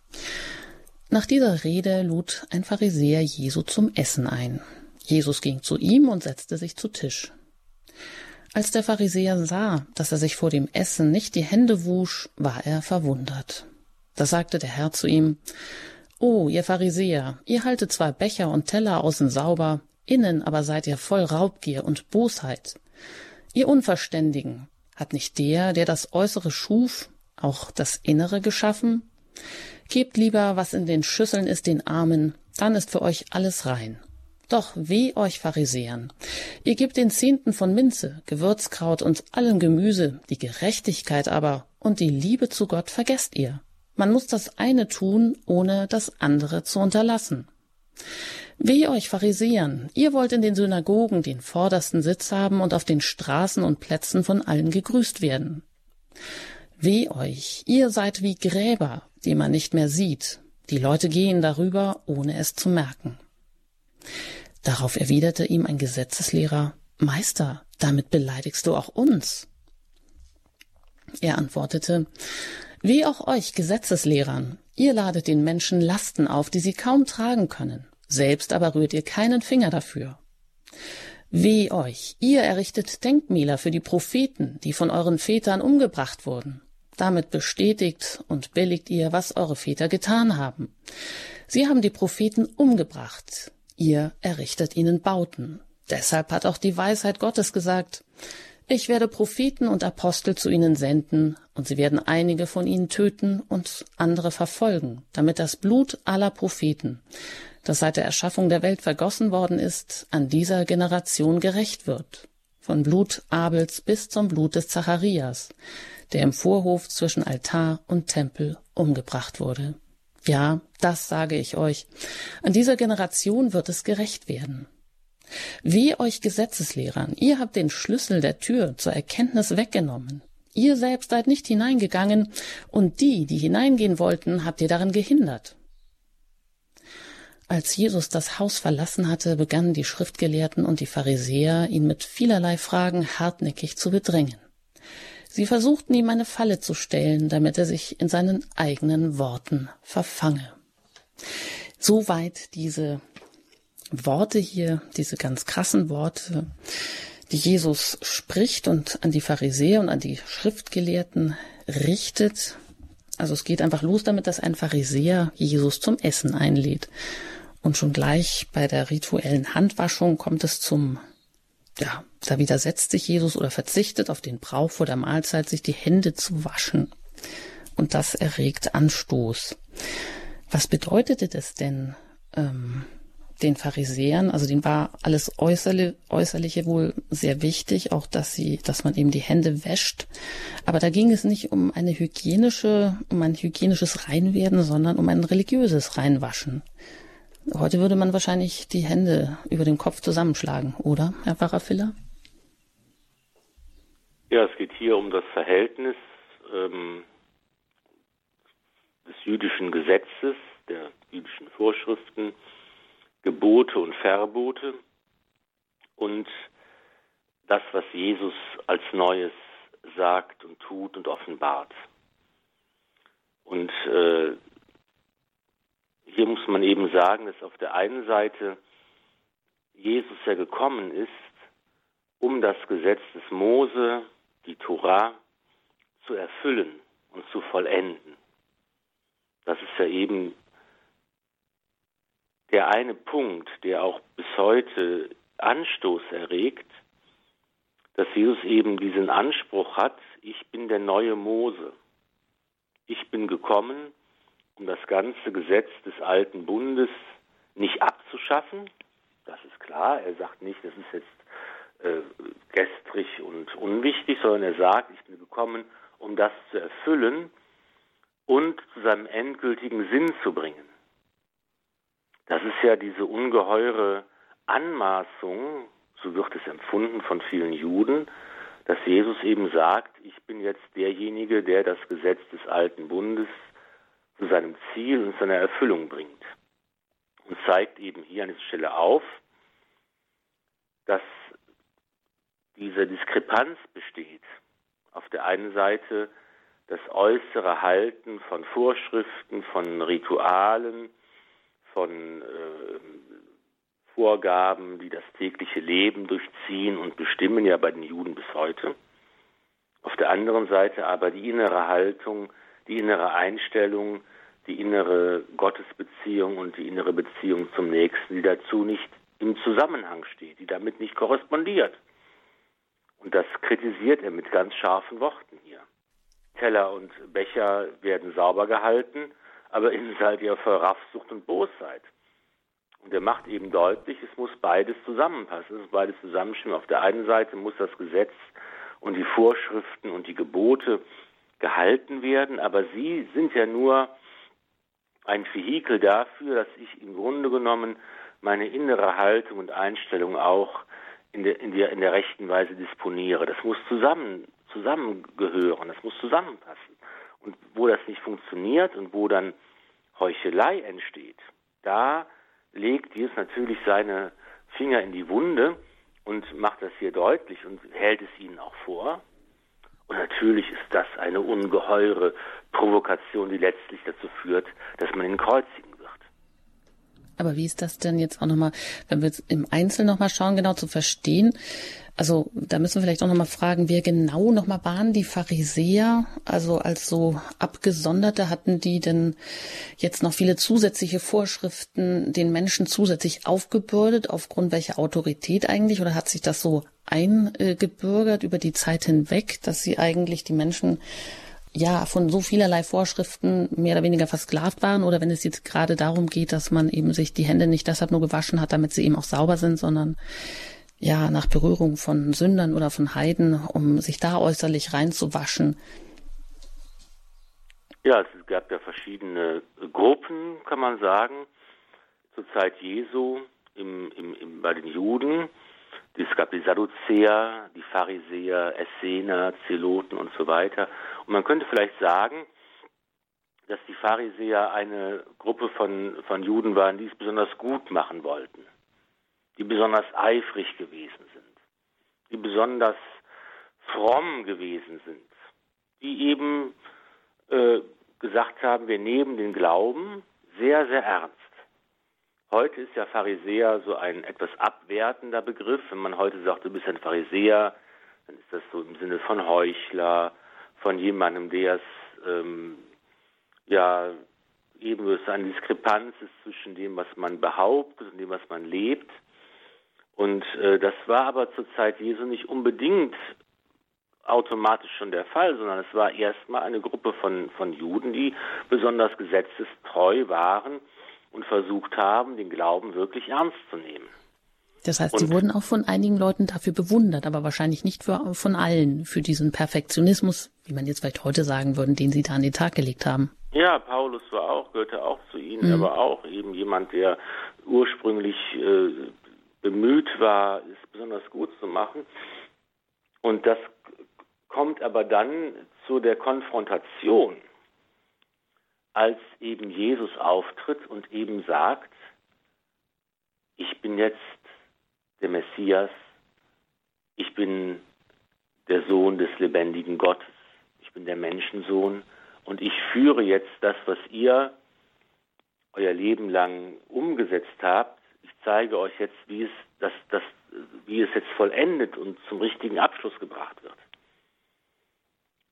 nach dieser Rede lud ein Pharisäer Jesu zum Essen ein. Jesus ging zu ihm und setzte sich zu Tisch. Als der Pharisäer sah, dass er sich vor dem Essen nicht die Hände wusch, war er verwundert. Da sagte der Herr zu ihm, Oh, ihr Pharisäer, ihr haltet zwar Becher und Teller außen sauber, innen aber seid ihr voll Raubgier und Bosheit. Ihr Unverständigen, hat nicht der, der das Äußere schuf, auch das Innere geschaffen? Gebt lieber, was in den Schüsseln ist, den Armen, dann ist für euch alles rein. Doch weh euch Pharisäern! Ihr gebt den Zehnten von Minze, Gewürzkraut und allem Gemüse, die Gerechtigkeit aber und die Liebe zu Gott vergesst ihr. Man muss das eine tun, ohne das andere zu unterlassen. Weh euch Pharisäern, ihr wollt in den Synagogen den vordersten Sitz haben und auf den Straßen und Plätzen von allen gegrüßt werden. Weh euch, ihr seid wie Gräber, die man nicht mehr sieht. Die Leute gehen darüber, ohne es zu merken. Darauf erwiderte ihm ein Gesetzeslehrer, Meister, damit beleidigst du auch uns. Er antwortete, Wie auch euch Gesetzeslehrern, ihr ladet den Menschen Lasten auf, die sie kaum tragen können, selbst aber rührt ihr keinen Finger dafür. Weh euch, ihr errichtet Denkmäler für die Propheten, die von euren Vätern umgebracht wurden. Damit bestätigt und billigt ihr, was eure Väter getan haben. Sie haben die Propheten umgebracht, ihr errichtet ihnen Bauten. Deshalb hat auch die Weisheit Gottes gesagt, ich werde Propheten und Apostel zu ihnen senden, und sie werden einige von ihnen töten und andere verfolgen, damit das Blut aller Propheten, das seit der Erschaffung der Welt vergossen worden ist, an dieser Generation gerecht wird. Von Blut Abels bis zum Blut des Zacharias, der im Vorhof zwischen Altar und Tempel umgebracht wurde. Ja, das sage ich euch. An dieser Generation wird es gerecht werden. Weh euch Gesetzeslehrern, ihr habt den Schlüssel der Tür zur Erkenntnis weggenommen. Ihr selbst seid nicht hineingegangen, und die, die hineingehen wollten, habt ihr darin gehindert. Als Jesus das Haus verlassen hatte, begannen die Schriftgelehrten und die Pharisäer, ihn mit vielerlei Fragen hartnäckig zu bedrängen. Sie versuchten ihm eine Falle zu stellen, damit er sich in seinen eigenen Worten verfange. Soweit diese Worte hier, diese ganz krassen Worte, die Jesus spricht und an die Pharisäer und an die Schriftgelehrten richtet. Also es geht einfach los damit, dass ein Pharisäer Jesus zum Essen einlädt. Und schon gleich bei der rituellen Handwaschung kommt es zum, ja, da widersetzt sich Jesus oder verzichtet auf den Brauch vor der Mahlzeit, sich die Hände zu waschen. Und das erregt Anstoß. Was bedeutete das denn? Ähm, den Pharisäern, also denen war alles Äußerliche, Äußerliche wohl sehr wichtig, auch dass sie, dass man eben die Hände wäscht. Aber da ging es nicht um eine hygienische, um ein hygienisches Reinwerden, sondern um ein religiöses Reinwaschen. Heute würde man wahrscheinlich die Hände über dem Kopf zusammenschlagen, oder, Herr Pfarrer Filler? Ja, es geht hier um das Verhältnis ähm, des jüdischen Gesetzes, der jüdischen Vorschriften Gebote und Verbote und das, was Jesus als Neues sagt und tut und offenbart. Und äh, hier muss man eben sagen, dass auf der einen Seite Jesus ja gekommen ist, um das Gesetz des Mose, die Torah, zu erfüllen und zu vollenden. Das ist ja eben der eine Punkt, der auch bis heute Anstoß erregt, dass Jesus eben diesen Anspruch hat, ich bin der neue Mose. Ich bin gekommen, um das ganze Gesetz des alten Bundes nicht abzuschaffen. Das ist klar. Er sagt nicht, das ist jetzt äh, gestrig und unwichtig, sondern er sagt, ich bin gekommen, um das zu erfüllen und zu seinem endgültigen Sinn zu bringen. Das ist ja diese ungeheure Anmaßung, so wird es empfunden von vielen Juden, dass Jesus eben sagt, ich bin jetzt derjenige, der das Gesetz des alten Bundes zu seinem Ziel und seiner Erfüllung bringt. Und zeigt eben hier an dieser Stelle auf, dass diese Diskrepanz besteht. Auf der einen Seite das äußere Halten von Vorschriften, von Ritualen, von äh, Vorgaben, die das tägliche Leben durchziehen und bestimmen, ja bei den Juden bis heute. Auf der anderen Seite aber die innere Haltung, die innere Einstellung, die innere Gottesbeziehung und die innere Beziehung zum Nächsten, die dazu nicht im Zusammenhang steht, die damit nicht korrespondiert. Und das kritisiert er mit ganz scharfen Worten hier. Teller und Becher werden sauber gehalten, aber ihr seid ja voll Raffsucht und Bosheit. Und er macht eben deutlich, es muss beides zusammenpassen, es muss beides zusammenstimmen. Auf der einen Seite muss das Gesetz und die Vorschriften und die Gebote gehalten werden, aber sie sind ja nur ein Vehikel dafür, dass ich im Grunde genommen meine innere Haltung und Einstellung auch in der, in der, in der rechten Weise disponiere. Das muss zusammen, zusammengehören, das muss zusammenpassen. Und wo das nicht funktioniert und wo dann Heuchelei entsteht, da legt Jesus natürlich seine Finger in die Wunde und macht das hier deutlich und hält es ihnen auch vor. Und natürlich ist das eine ungeheure Provokation, die letztlich dazu führt, dass man ihn kreuzigen wird. Aber wie ist das denn jetzt auch nochmal, wenn wir jetzt im Einzelnen nochmal schauen, genau zu verstehen? Also da müssen wir vielleicht auch nochmal fragen, wer genau nochmal waren die Pharisäer? Also als so Abgesonderte hatten die denn jetzt noch viele zusätzliche Vorschriften den Menschen zusätzlich aufgebürdet, aufgrund welcher Autorität eigentlich? Oder hat sich das so eingebürgert über die Zeit hinweg, dass sie eigentlich die Menschen ja von so vielerlei Vorschriften mehr oder weniger versklavt waren oder wenn es jetzt gerade darum geht, dass man eben sich die Hände nicht deshalb nur gewaschen hat, damit sie eben auch sauber sind, sondern ja nach Berührung von Sündern oder von Heiden, um sich da äußerlich reinzuwaschen. Ja, es gab ja verschiedene Gruppen, kann man sagen, zur Zeit Jesu im, im, im, bei den Juden. Es gab die Sadduzäer, die Pharisäer, Essener, Zeloten und so weiter. Und man könnte vielleicht sagen, dass die Pharisäer eine Gruppe von, von Juden waren, die es besonders gut machen wollten, die besonders eifrig gewesen sind, die besonders fromm gewesen sind, die eben äh, gesagt haben, wir nehmen den Glauben sehr, sehr ernst. Heute ist ja Pharisäer so ein etwas abwertender Begriff. Wenn man heute sagt, du bist ein Pharisäer, dann ist das so im Sinne von Heuchler, von jemandem, der es ähm, ja eben es eine Diskrepanz ist zwischen dem, was man behauptet und dem, was man lebt. Und äh, das war aber zur Zeit Jesu nicht unbedingt automatisch schon der Fall, sondern es war erstmal eine Gruppe von, von Juden, die besonders gesetzestreu waren und versucht haben, den Glauben wirklich ernst zu nehmen. Das heißt, und, sie wurden auch von einigen Leuten dafür bewundert, aber wahrscheinlich nicht für, von allen, für diesen Perfektionismus, wie man jetzt vielleicht heute sagen würde, den sie da an den Tag gelegt haben. Ja, Paulus war auch, gehörte auch zu ihnen, mhm. aber auch eben jemand, der ursprünglich äh, bemüht war, es besonders gut zu machen. Und das kommt aber dann zu der Konfrontation als eben Jesus auftritt und eben sagt, ich bin jetzt der Messias, ich bin der Sohn des lebendigen Gottes, ich bin der Menschensohn und ich führe jetzt das, was ihr euer Leben lang umgesetzt habt. Zeige euch jetzt, wie es, das, das, wie es jetzt vollendet und zum richtigen Abschluss gebracht wird.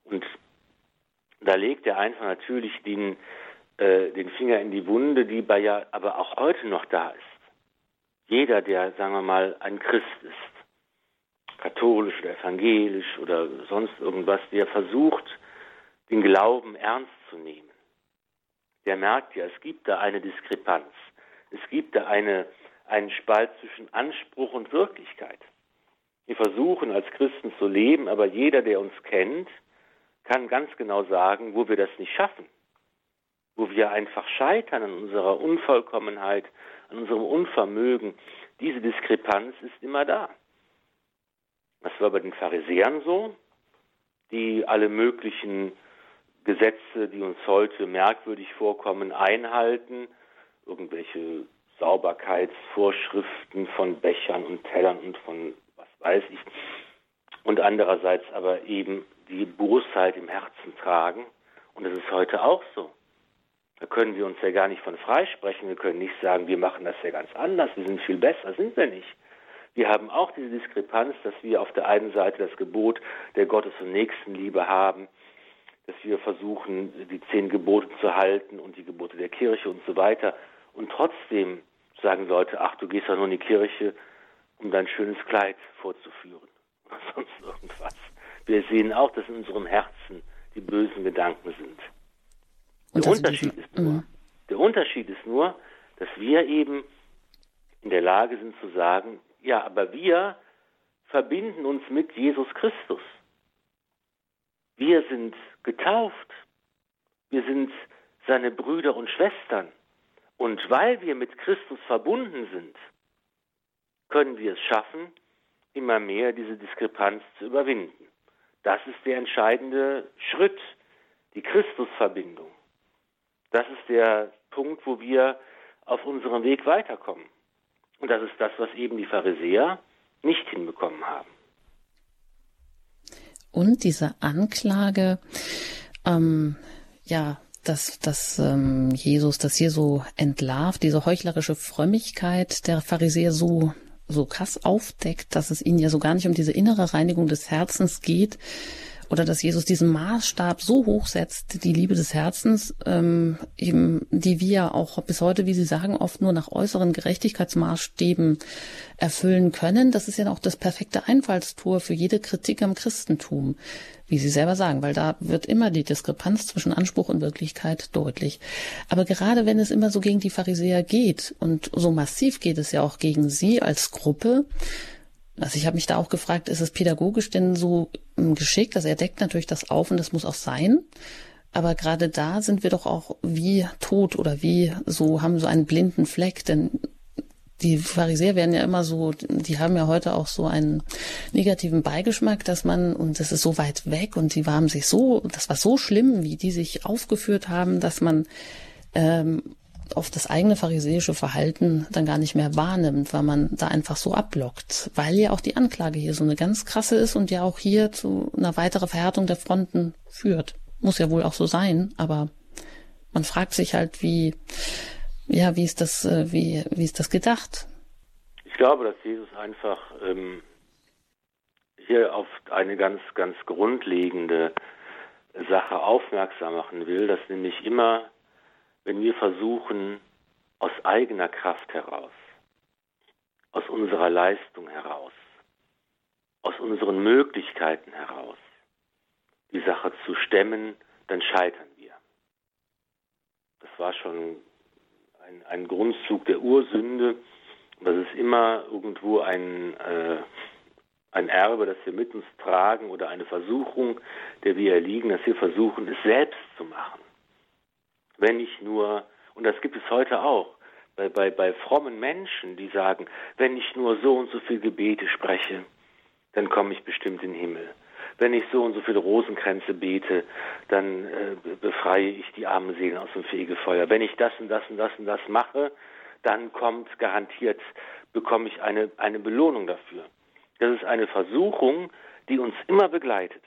Und da legt er einfach natürlich den, äh, den Finger in die Wunde, die bei ja aber auch heute noch da ist. Jeder, der, sagen wir mal, ein Christ ist, katholisch oder evangelisch oder sonst irgendwas, der versucht, den Glauben ernst zu nehmen, der merkt ja, es gibt da eine Diskrepanz. Es gibt da eine, einen Spalt zwischen Anspruch und Wirklichkeit. Wir versuchen als Christen zu leben, aber jeder, der uns kennt, kann ganz genau sagen, wo wir das nicht schaffen, wo wir einfach scheitern an unserer Unvollkommenheit, an unserem Unvermögen. Diese Diskrepanz ist immer da. Das war bei den Pharisäern so, die alle möglichen Gesetze, die uns heute merkwürdig vorkommen, einhalten, irgendwelche Sauberkeitsvorschriften von Bechern und Tellern und von was weiß ich, und andererseits aber eben die Bosheit im Herzen tragen. Und das ist heute auch so. Da können wir uns ja gar nicht von freisprechen. Wir können nicht sagen, wir machen das ja ganz anders, wir sind viel besser, sind wir nicht. Wir haben auch diese Diskrepanz, dass wir auf der einen Seite das Gebot der Gottes- und Nächstenliebe haben, dass wir versuchen, die zehn Gebote zu halten und die Gebote der Kirche und so weiter. Und trotzdem sagen Leute, ach, du gehst ja nur in die Kirche, um dein schönes Kleid vorzuführen. Oder sonst irgendwas. Wir sehen auch, dass in unserem Herzen die bösen Gedanken sind. Der Unterschied, ist nur, mhm. der Unterschied ist nur, dass wir eben in der Lage sind zu sagen, ja, aber wir verbinden uns mit Jesus Christus. Wir sind getauft. Wir sind seine Brüder und Schwestern. Und weil wir mit Christus verbunden sind, können wir es schaffen, immer mehr diese Diskrepanz zu überwinden. Das ist der entscheidende Schritt, die Christusverbindung. Das ist der Punkt, wo wir auf unserem Weg weiterkommen. Und das ist das, was eben die Pharisäer nicht hinbekommen haben. Und diese Anklage, ähm, ja, dass, dass ähm, Jesus das hier so entlarvt, diese heuchlerische Frömmigkeit der Pharisäer so so krass aufdeckt, dass es ihnen ja so gar nicht um diese innere Reinigung des Herzens geht, oder dass Jesus diesen Maßstab so hoch setzt, die Liebe des Herzens, ähm, eben, die wir auch bis heute, wie Sie sagen, oft nur nach äußeren Gerechtigkeitsmaßstäben erfüllen können. Das ist ja auch das perfekte Einfallstor für jede Kritik am Christentum, wie Sie selber sagen, weil da wird immer die Diskrepanz zwischen Anspruch und Wirklichkeit deutlich. Aber gerade wenn es immer so gegen die Pharisäer geht und so massiv geht es ja auch gegen Sie als Gruppe, also ich habe mich da auch gefragt, ist es pädagogisch denn so ähm, geschickt? Also er deckt natürlich das auf und das muss auch sein. Aber gerade da sind wir doch auch wie tot oder wie so, haben so einen blinden Fleck, denn die Pharisäer werden ja immer so, die haben ja heute auch so einen negativen Beigeschmack, dass man, und das ist so weit weg und die waren sich so, das war so schlimm, wie die sich aufgeführt haben, dass man ähm, auf das eigene pharisäische Verhalten dann gar nicht mehr wahrnimmt, weil man da einfach so ablockt, weil ja auch die Anklage hier so eine ganz krasse ist und ja auch hier zu einer weiteren Verhärtung der Fronten führt. Muss ja wohl auch so sein, aber man fragt sich halt, wie, ja, wie ist das, äh, wie, wie ist das gedacht? Ich glaube, dass Jesus einfach ähm, hier auf eine ganz, ganz grundlegende Sache aufmerksam machen will, dass nämlich immer wenn wir versuchen, aus eigener Kraft heraus, aus unserer Leistung heraus, aus unseren Möglichkeiten heraus, die Sache zu stemmen, dann scheitern wir. Das war schon ein, ein Grundzug der Ursünde. Das ist immer irgendwo ein, äh, ein Erbe, das wir mit uns tragen oder eine Versuchung, der wir erliegen, dass wir versuchen, es selbst zu machen wenn ich nur, und das gibt es heute auch, bei, bei, bei frommen Menschen, die sagen, wenn ich nur so und so viel Gebete spreche, dann komme ich bestimmt in den Himmel. Wenn ich so und so viele Rosenkränze bete, dann äh, befreie ich die armen Seelen aus dem Fegefeuer. Wenn ich das und das und das und das mache, dann kommt garantiert, bekomme ich eine, eine Belohnung dafür. Das ist eine Versuchung, die uns immer begleitet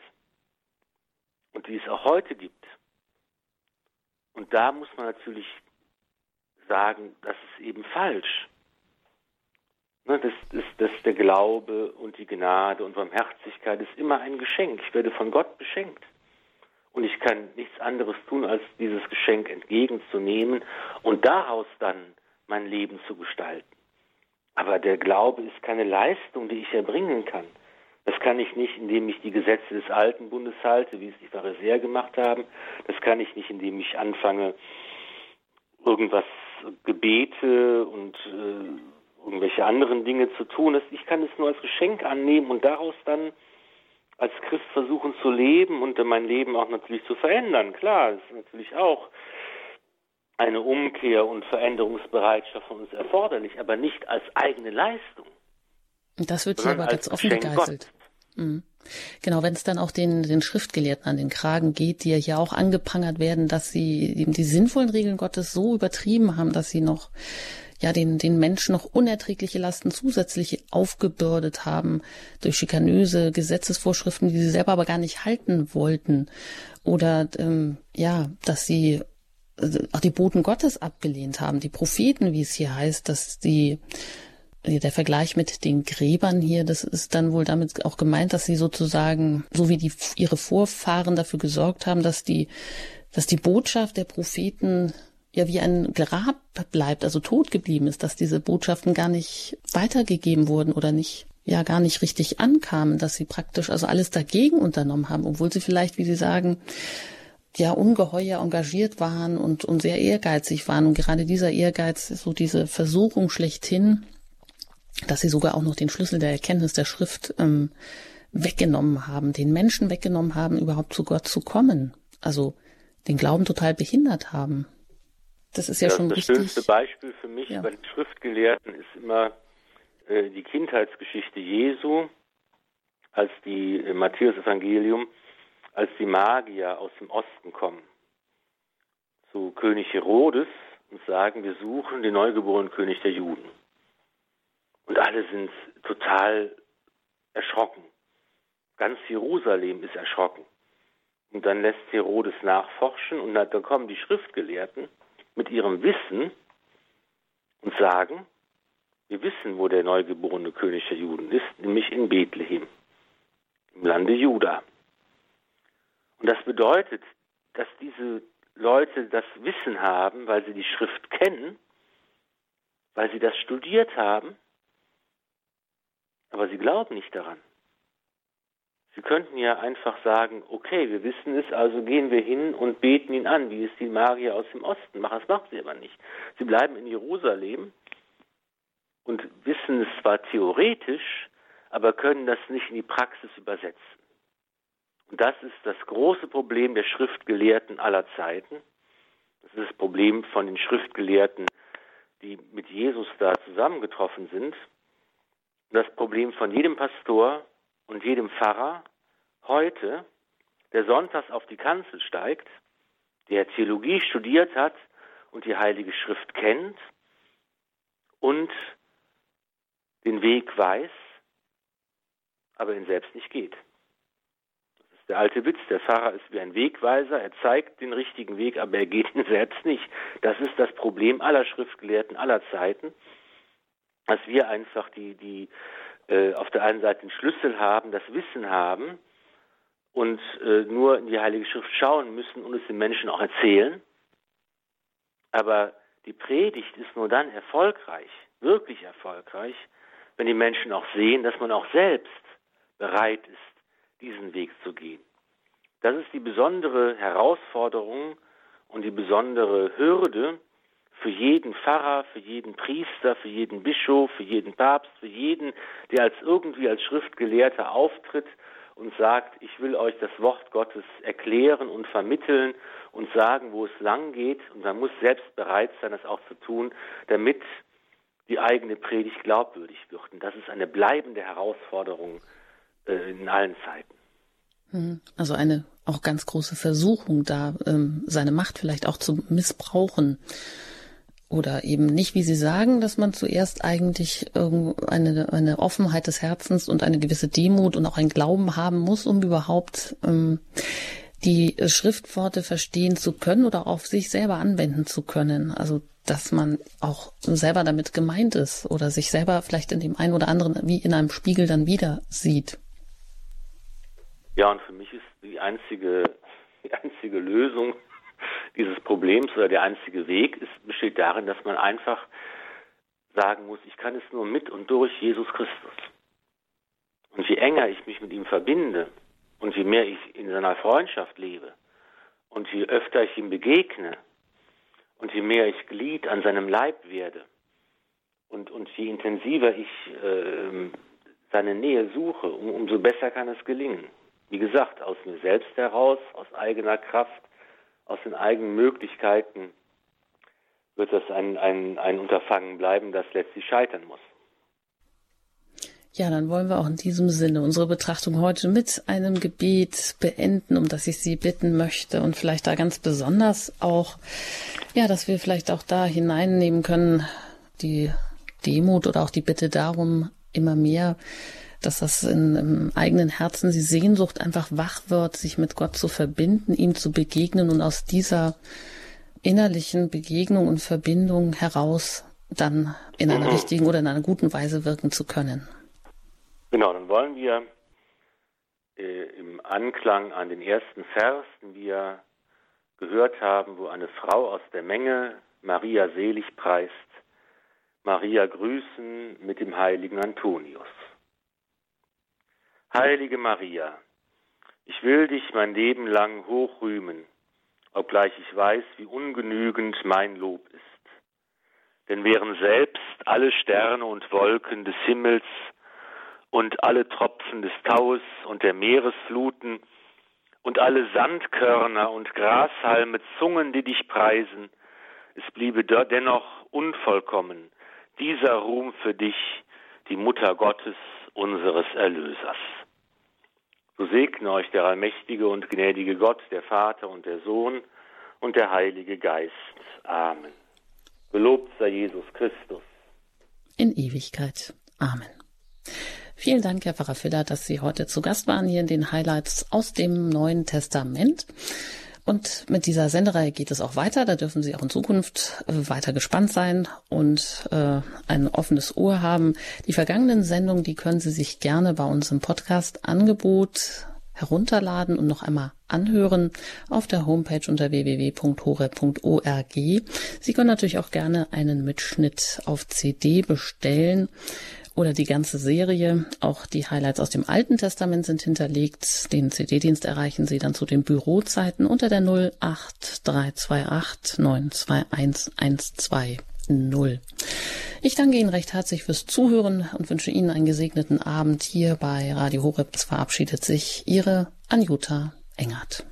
und die es auch heute gibt. Und da muss man natürlich sagen, das ist eben falsch. Ne, das, das, das der Glaube und die Gnade und Barmherzigkeit ist immer ein Geschenk. Ich werde von Gott beschenkt. Und ich kann nichts anderes tun, als dieses Geschenk entgegenzunehmen und daraus dann mein Leben zu gestalten. Aber der Glaube ist keine Leistung, die ich erbringen kann. Das kann ich nicht, indem ich die Gesetze des alten Bundes halte, wie es die Pharisäer gemacht haben. Das kann ich nicht, indem ich anfange, irgendwas Gebete und äh, irgendwelche anderen Dinge zu tun. Ich kann es nur als Geschenk annehmen und daraus dann als Christ versuchen zu leben und mein Leben auch natürlich zu verändern. Klar, das ist natürlich auch eine Umkehr und Veränderungsbereitschaft von uns erforderlich, aber nicht als eigene Leistung. Das wird hier aber ganz offen gegeißelt. Mhm. Genau, wenn es dann auch den, den Schriftgelehrten an den Kragen geht, die ja hier auch angeprangert werden, dass sie eben die sinnvollen Regeln Gottes so übertrieben haben, dass sie noch ja den, den Menschen noch unerträgliche Lasten zusätzlich aufgebürdet haben durch schikanöse Gesetzesvorschriften, die sie selber aber gar nicht halten wollten. Oder ähm, ja, dass sie äh, auch die Boten Gottes abgelehnt haben, die Propheten, wie es hier heißt, dass die der Vergleich mit den Gräbern hier, das ist dann wohl damit auch gemeint, dass sie sozusagen, so wie die, ihre Vorfahren dafür gesorgt haben, dass die, dass die Botschaft der Propheten ja wie ein Grab bleibt, also tot geblieben ist, dass diese Botschaften gar nicht weitergegeben wurden oder nicht, ja, gar nicht richtig ankamen, dass sie praktisch also alles dagegen unternommen haben, obwohl sie vielleicht, wie Sie sagen, ja ungeheuer engagiert waren und, und sehr ehrgeizig waren. Und gerade dieser Ehrgeiz, so diese Versuchung schlechthin, dass sie sogar auch noch den Schlüssel der Erkenntnis der Schrift ähm, weggenommen haben, den Menschen weggenommen haben, überhaupt zu Gott zu kommen. Also den Glauben total behindert haben. Das ist ja das schon das richtig. Das schönste Beispiel für mich ja. bei den Schriftgelehrten ist immer äh, die Kindheitsgeschichte Jesu, als die äh, Matthäus-Evangelium, als die Magier aus dem Osten kommen zu König Herodes und sagen, wir suchen den neugeborenen König der Juden. Und alle sind total erschrocken. Ganz Jerusalem ist erschrocken. Und dann lässt Herodes nachforschen und dann kommen die Schriftgelehrten mit ihrem Wissen und sagen, wir wissen, wo der neugeborene König der Juden ist, nämlich in Bethlehem, im Lande Juda. Und das bedeutet, dass diese Leute das Wissen haben, weil sie die Schrift kennen, weil sie das studiert haben, aber sie glauben nicht daran. Sie könnten ja einfach sagen, okay, wir wissen es, also gehen wir hin und beten ihn an, wie es die Magier aus dem Osten machen. Das machen sie aber nicht. Sie bleiben in Jerusalem und wissen es zwar theoretisch, aber können das nicht in die Praxis übersetzen. Und das ist das große Problem der Schriftgelehrten aller Zeiten. Das ist das Problem von den Schriftgelehrten, die mit Jesus da zusammengetroffen sind. Und das Problem von jedem Pastor und jedem Pfarrer heute, der sonntags auf die Kanzel steigt, der Theologie studiert hat und die Heilige Schrift kennt und den Weg weiß, aber ihn selbst nicht geht. Das ist der alte Witz, der Pfarrer ist wie ein Wegweiser, er zeigt den richtigen Weg, aber er geht ihn selbst nicht. Das ist das Problem aller Schriftgelehrten aller Zeiten, dass wir einfach die, die äh, auf der einen Seite den Schlüssel haben, das Wissen haben und äh, nur in die Heilige Schrift schauen müssen und es den Menschen auch erzählen. Aber die Predigt ist nur dann erfolgreich, wirklich erfolgreich, wenn die Menschen auch sehen, dass man auch selbst bereit ist, diesen Weg zu gehen. Das ist die besondere Herausforderung und die besondere Hürde für jeden Pfarrer, für jeden Priester, für jeden Bischof, für jeden Papst, für jeden, der als irgendwie als Schriftgelehrter auftritt und sagt, ich will euch das Wort Gottes erklären und vermitteln und sagen, wo es lang geht. Und man muss selbst bereit sein, das auch zu tun, damit die eigene Predigt glaubwürdig wird. Und das ist eine bleibende Herausforderung äh, in allen Zeiten. Hm. Also eine auch ganz große Versuchung, da ähm, seine Macht vielleicht auch zu missbrauchen. Oder eben nicht, wie Sie sagen, dass man zuerst eigentlich eine, eine Offenheit des Herzens und eine gewisse Demut und auch ein Glauben haben muss, um überhaupt ähm, die Schriftworte verstehen zu können oder auf sich selber anwenden zu können. Also dass man auch selber damit gemeint ist oder sich selber vielleicht in dem einen oder anderen wie in einem Spiegel dann wieder sieht. Ja, und für mich ist die einzige, die einzige Lösung dieses Problems oder der einzige Weg ist, besteht darin, dass man einfach sagen muss, ich kann es nur mit und durch Jesus Christus. Und je enger ich mich mit ihm verbinde und je mehr ich in seiner Freundschaft lebe und je öfter ich ihm begegne und je mehr ich Glied an seinem Leib werde und, und je intensiver ich äh, seine Nähe suche, um, umso besser kann es gelingen. Wie gesagt, aus mir selbst heraus, aus eigener Kraft, aus den eigenen Möglichkeiten wird das ein, ein, ein Unterfangen bleiben, das letztlich scheitern muss. Ja, dann wollen wir auch in diesem Sinne unsere Betrachtung heute mit einem Gebet beenden, um das ich Sie bitten möchte und vielleicht da ganz besonders auch, ja, dass wir vielleicht auch da hineinnehmen können, die Demut oder auch die Bitte darum, immer mehr, dass das in, im eigenen Herzen die Sehnsucht einfach wach wird, sich mit Gott zu verbinden, ihm zu begegnen und aus dieser innerlichen Begegnung und Verbindung heraus dann in einer richtigen oder in einer guten Weise wirken zu können. Genau, dann wollen wir äh, im Anklang an den ersten Vers, den wir gehört haben, wo eine Frau aus der Menge Maria selig preist, Maria grüßen mit dem heiligen Antonius. Heilige Maria, ich will dich mein Leben lang hochrühmen, obgleich ich weiß, wie ungenügend mein Lob ist. Denn wären selbst alle Sterne und Wolken des Himmels und alle Tropfen des Taues und der Meeresfluten und alle Sandkörner und Grashalme Zungen, die dich preisen. Es bliebe dennoch unvollkommen dieser Ruhm für dich, die Mutter Gottes, unseres Erlösers. So segne euch der allmächtige und gnädige Gott, der Vater und der Sohn und der Heilige Geist. Amen. Gelobt sei Jesus Christus. In Ewigkeit. Amen. Vielen Dank, Herr Pfarrer Filler, dass Sie heute zu Gast waren hier in den Highlights aus dem Neuen Testament. Und mit dieser Sendereihe geht es auch weiter. Da dürfen Sie auch in Zukunft äh, weiter gespannt sein und äh, ein offenes Ohr haben. Die vergangenen Sendungen, die können Sie sich gerne bei uns im Podcast-Angebot herunterladen und noch einmal anhören auf der Homepage unter www.hore.org. Sie können natürlich auch gerne einen Mitschnitt auf CD bestellen oder die ganze Serie. Auch die Highlights aus dem Alten Testament sind hinterlegt. Den CD-Dienst erreichen Sie dann zu den Bürozeiten unter der 08328 921 120. Ich danke Ihnen recht herzlich fürs Zuhören und wünsche Ihnen einen gesegneten Abend hier bei Radio Horeb. Es verabschiedet sich Ihre Anjuta Engert.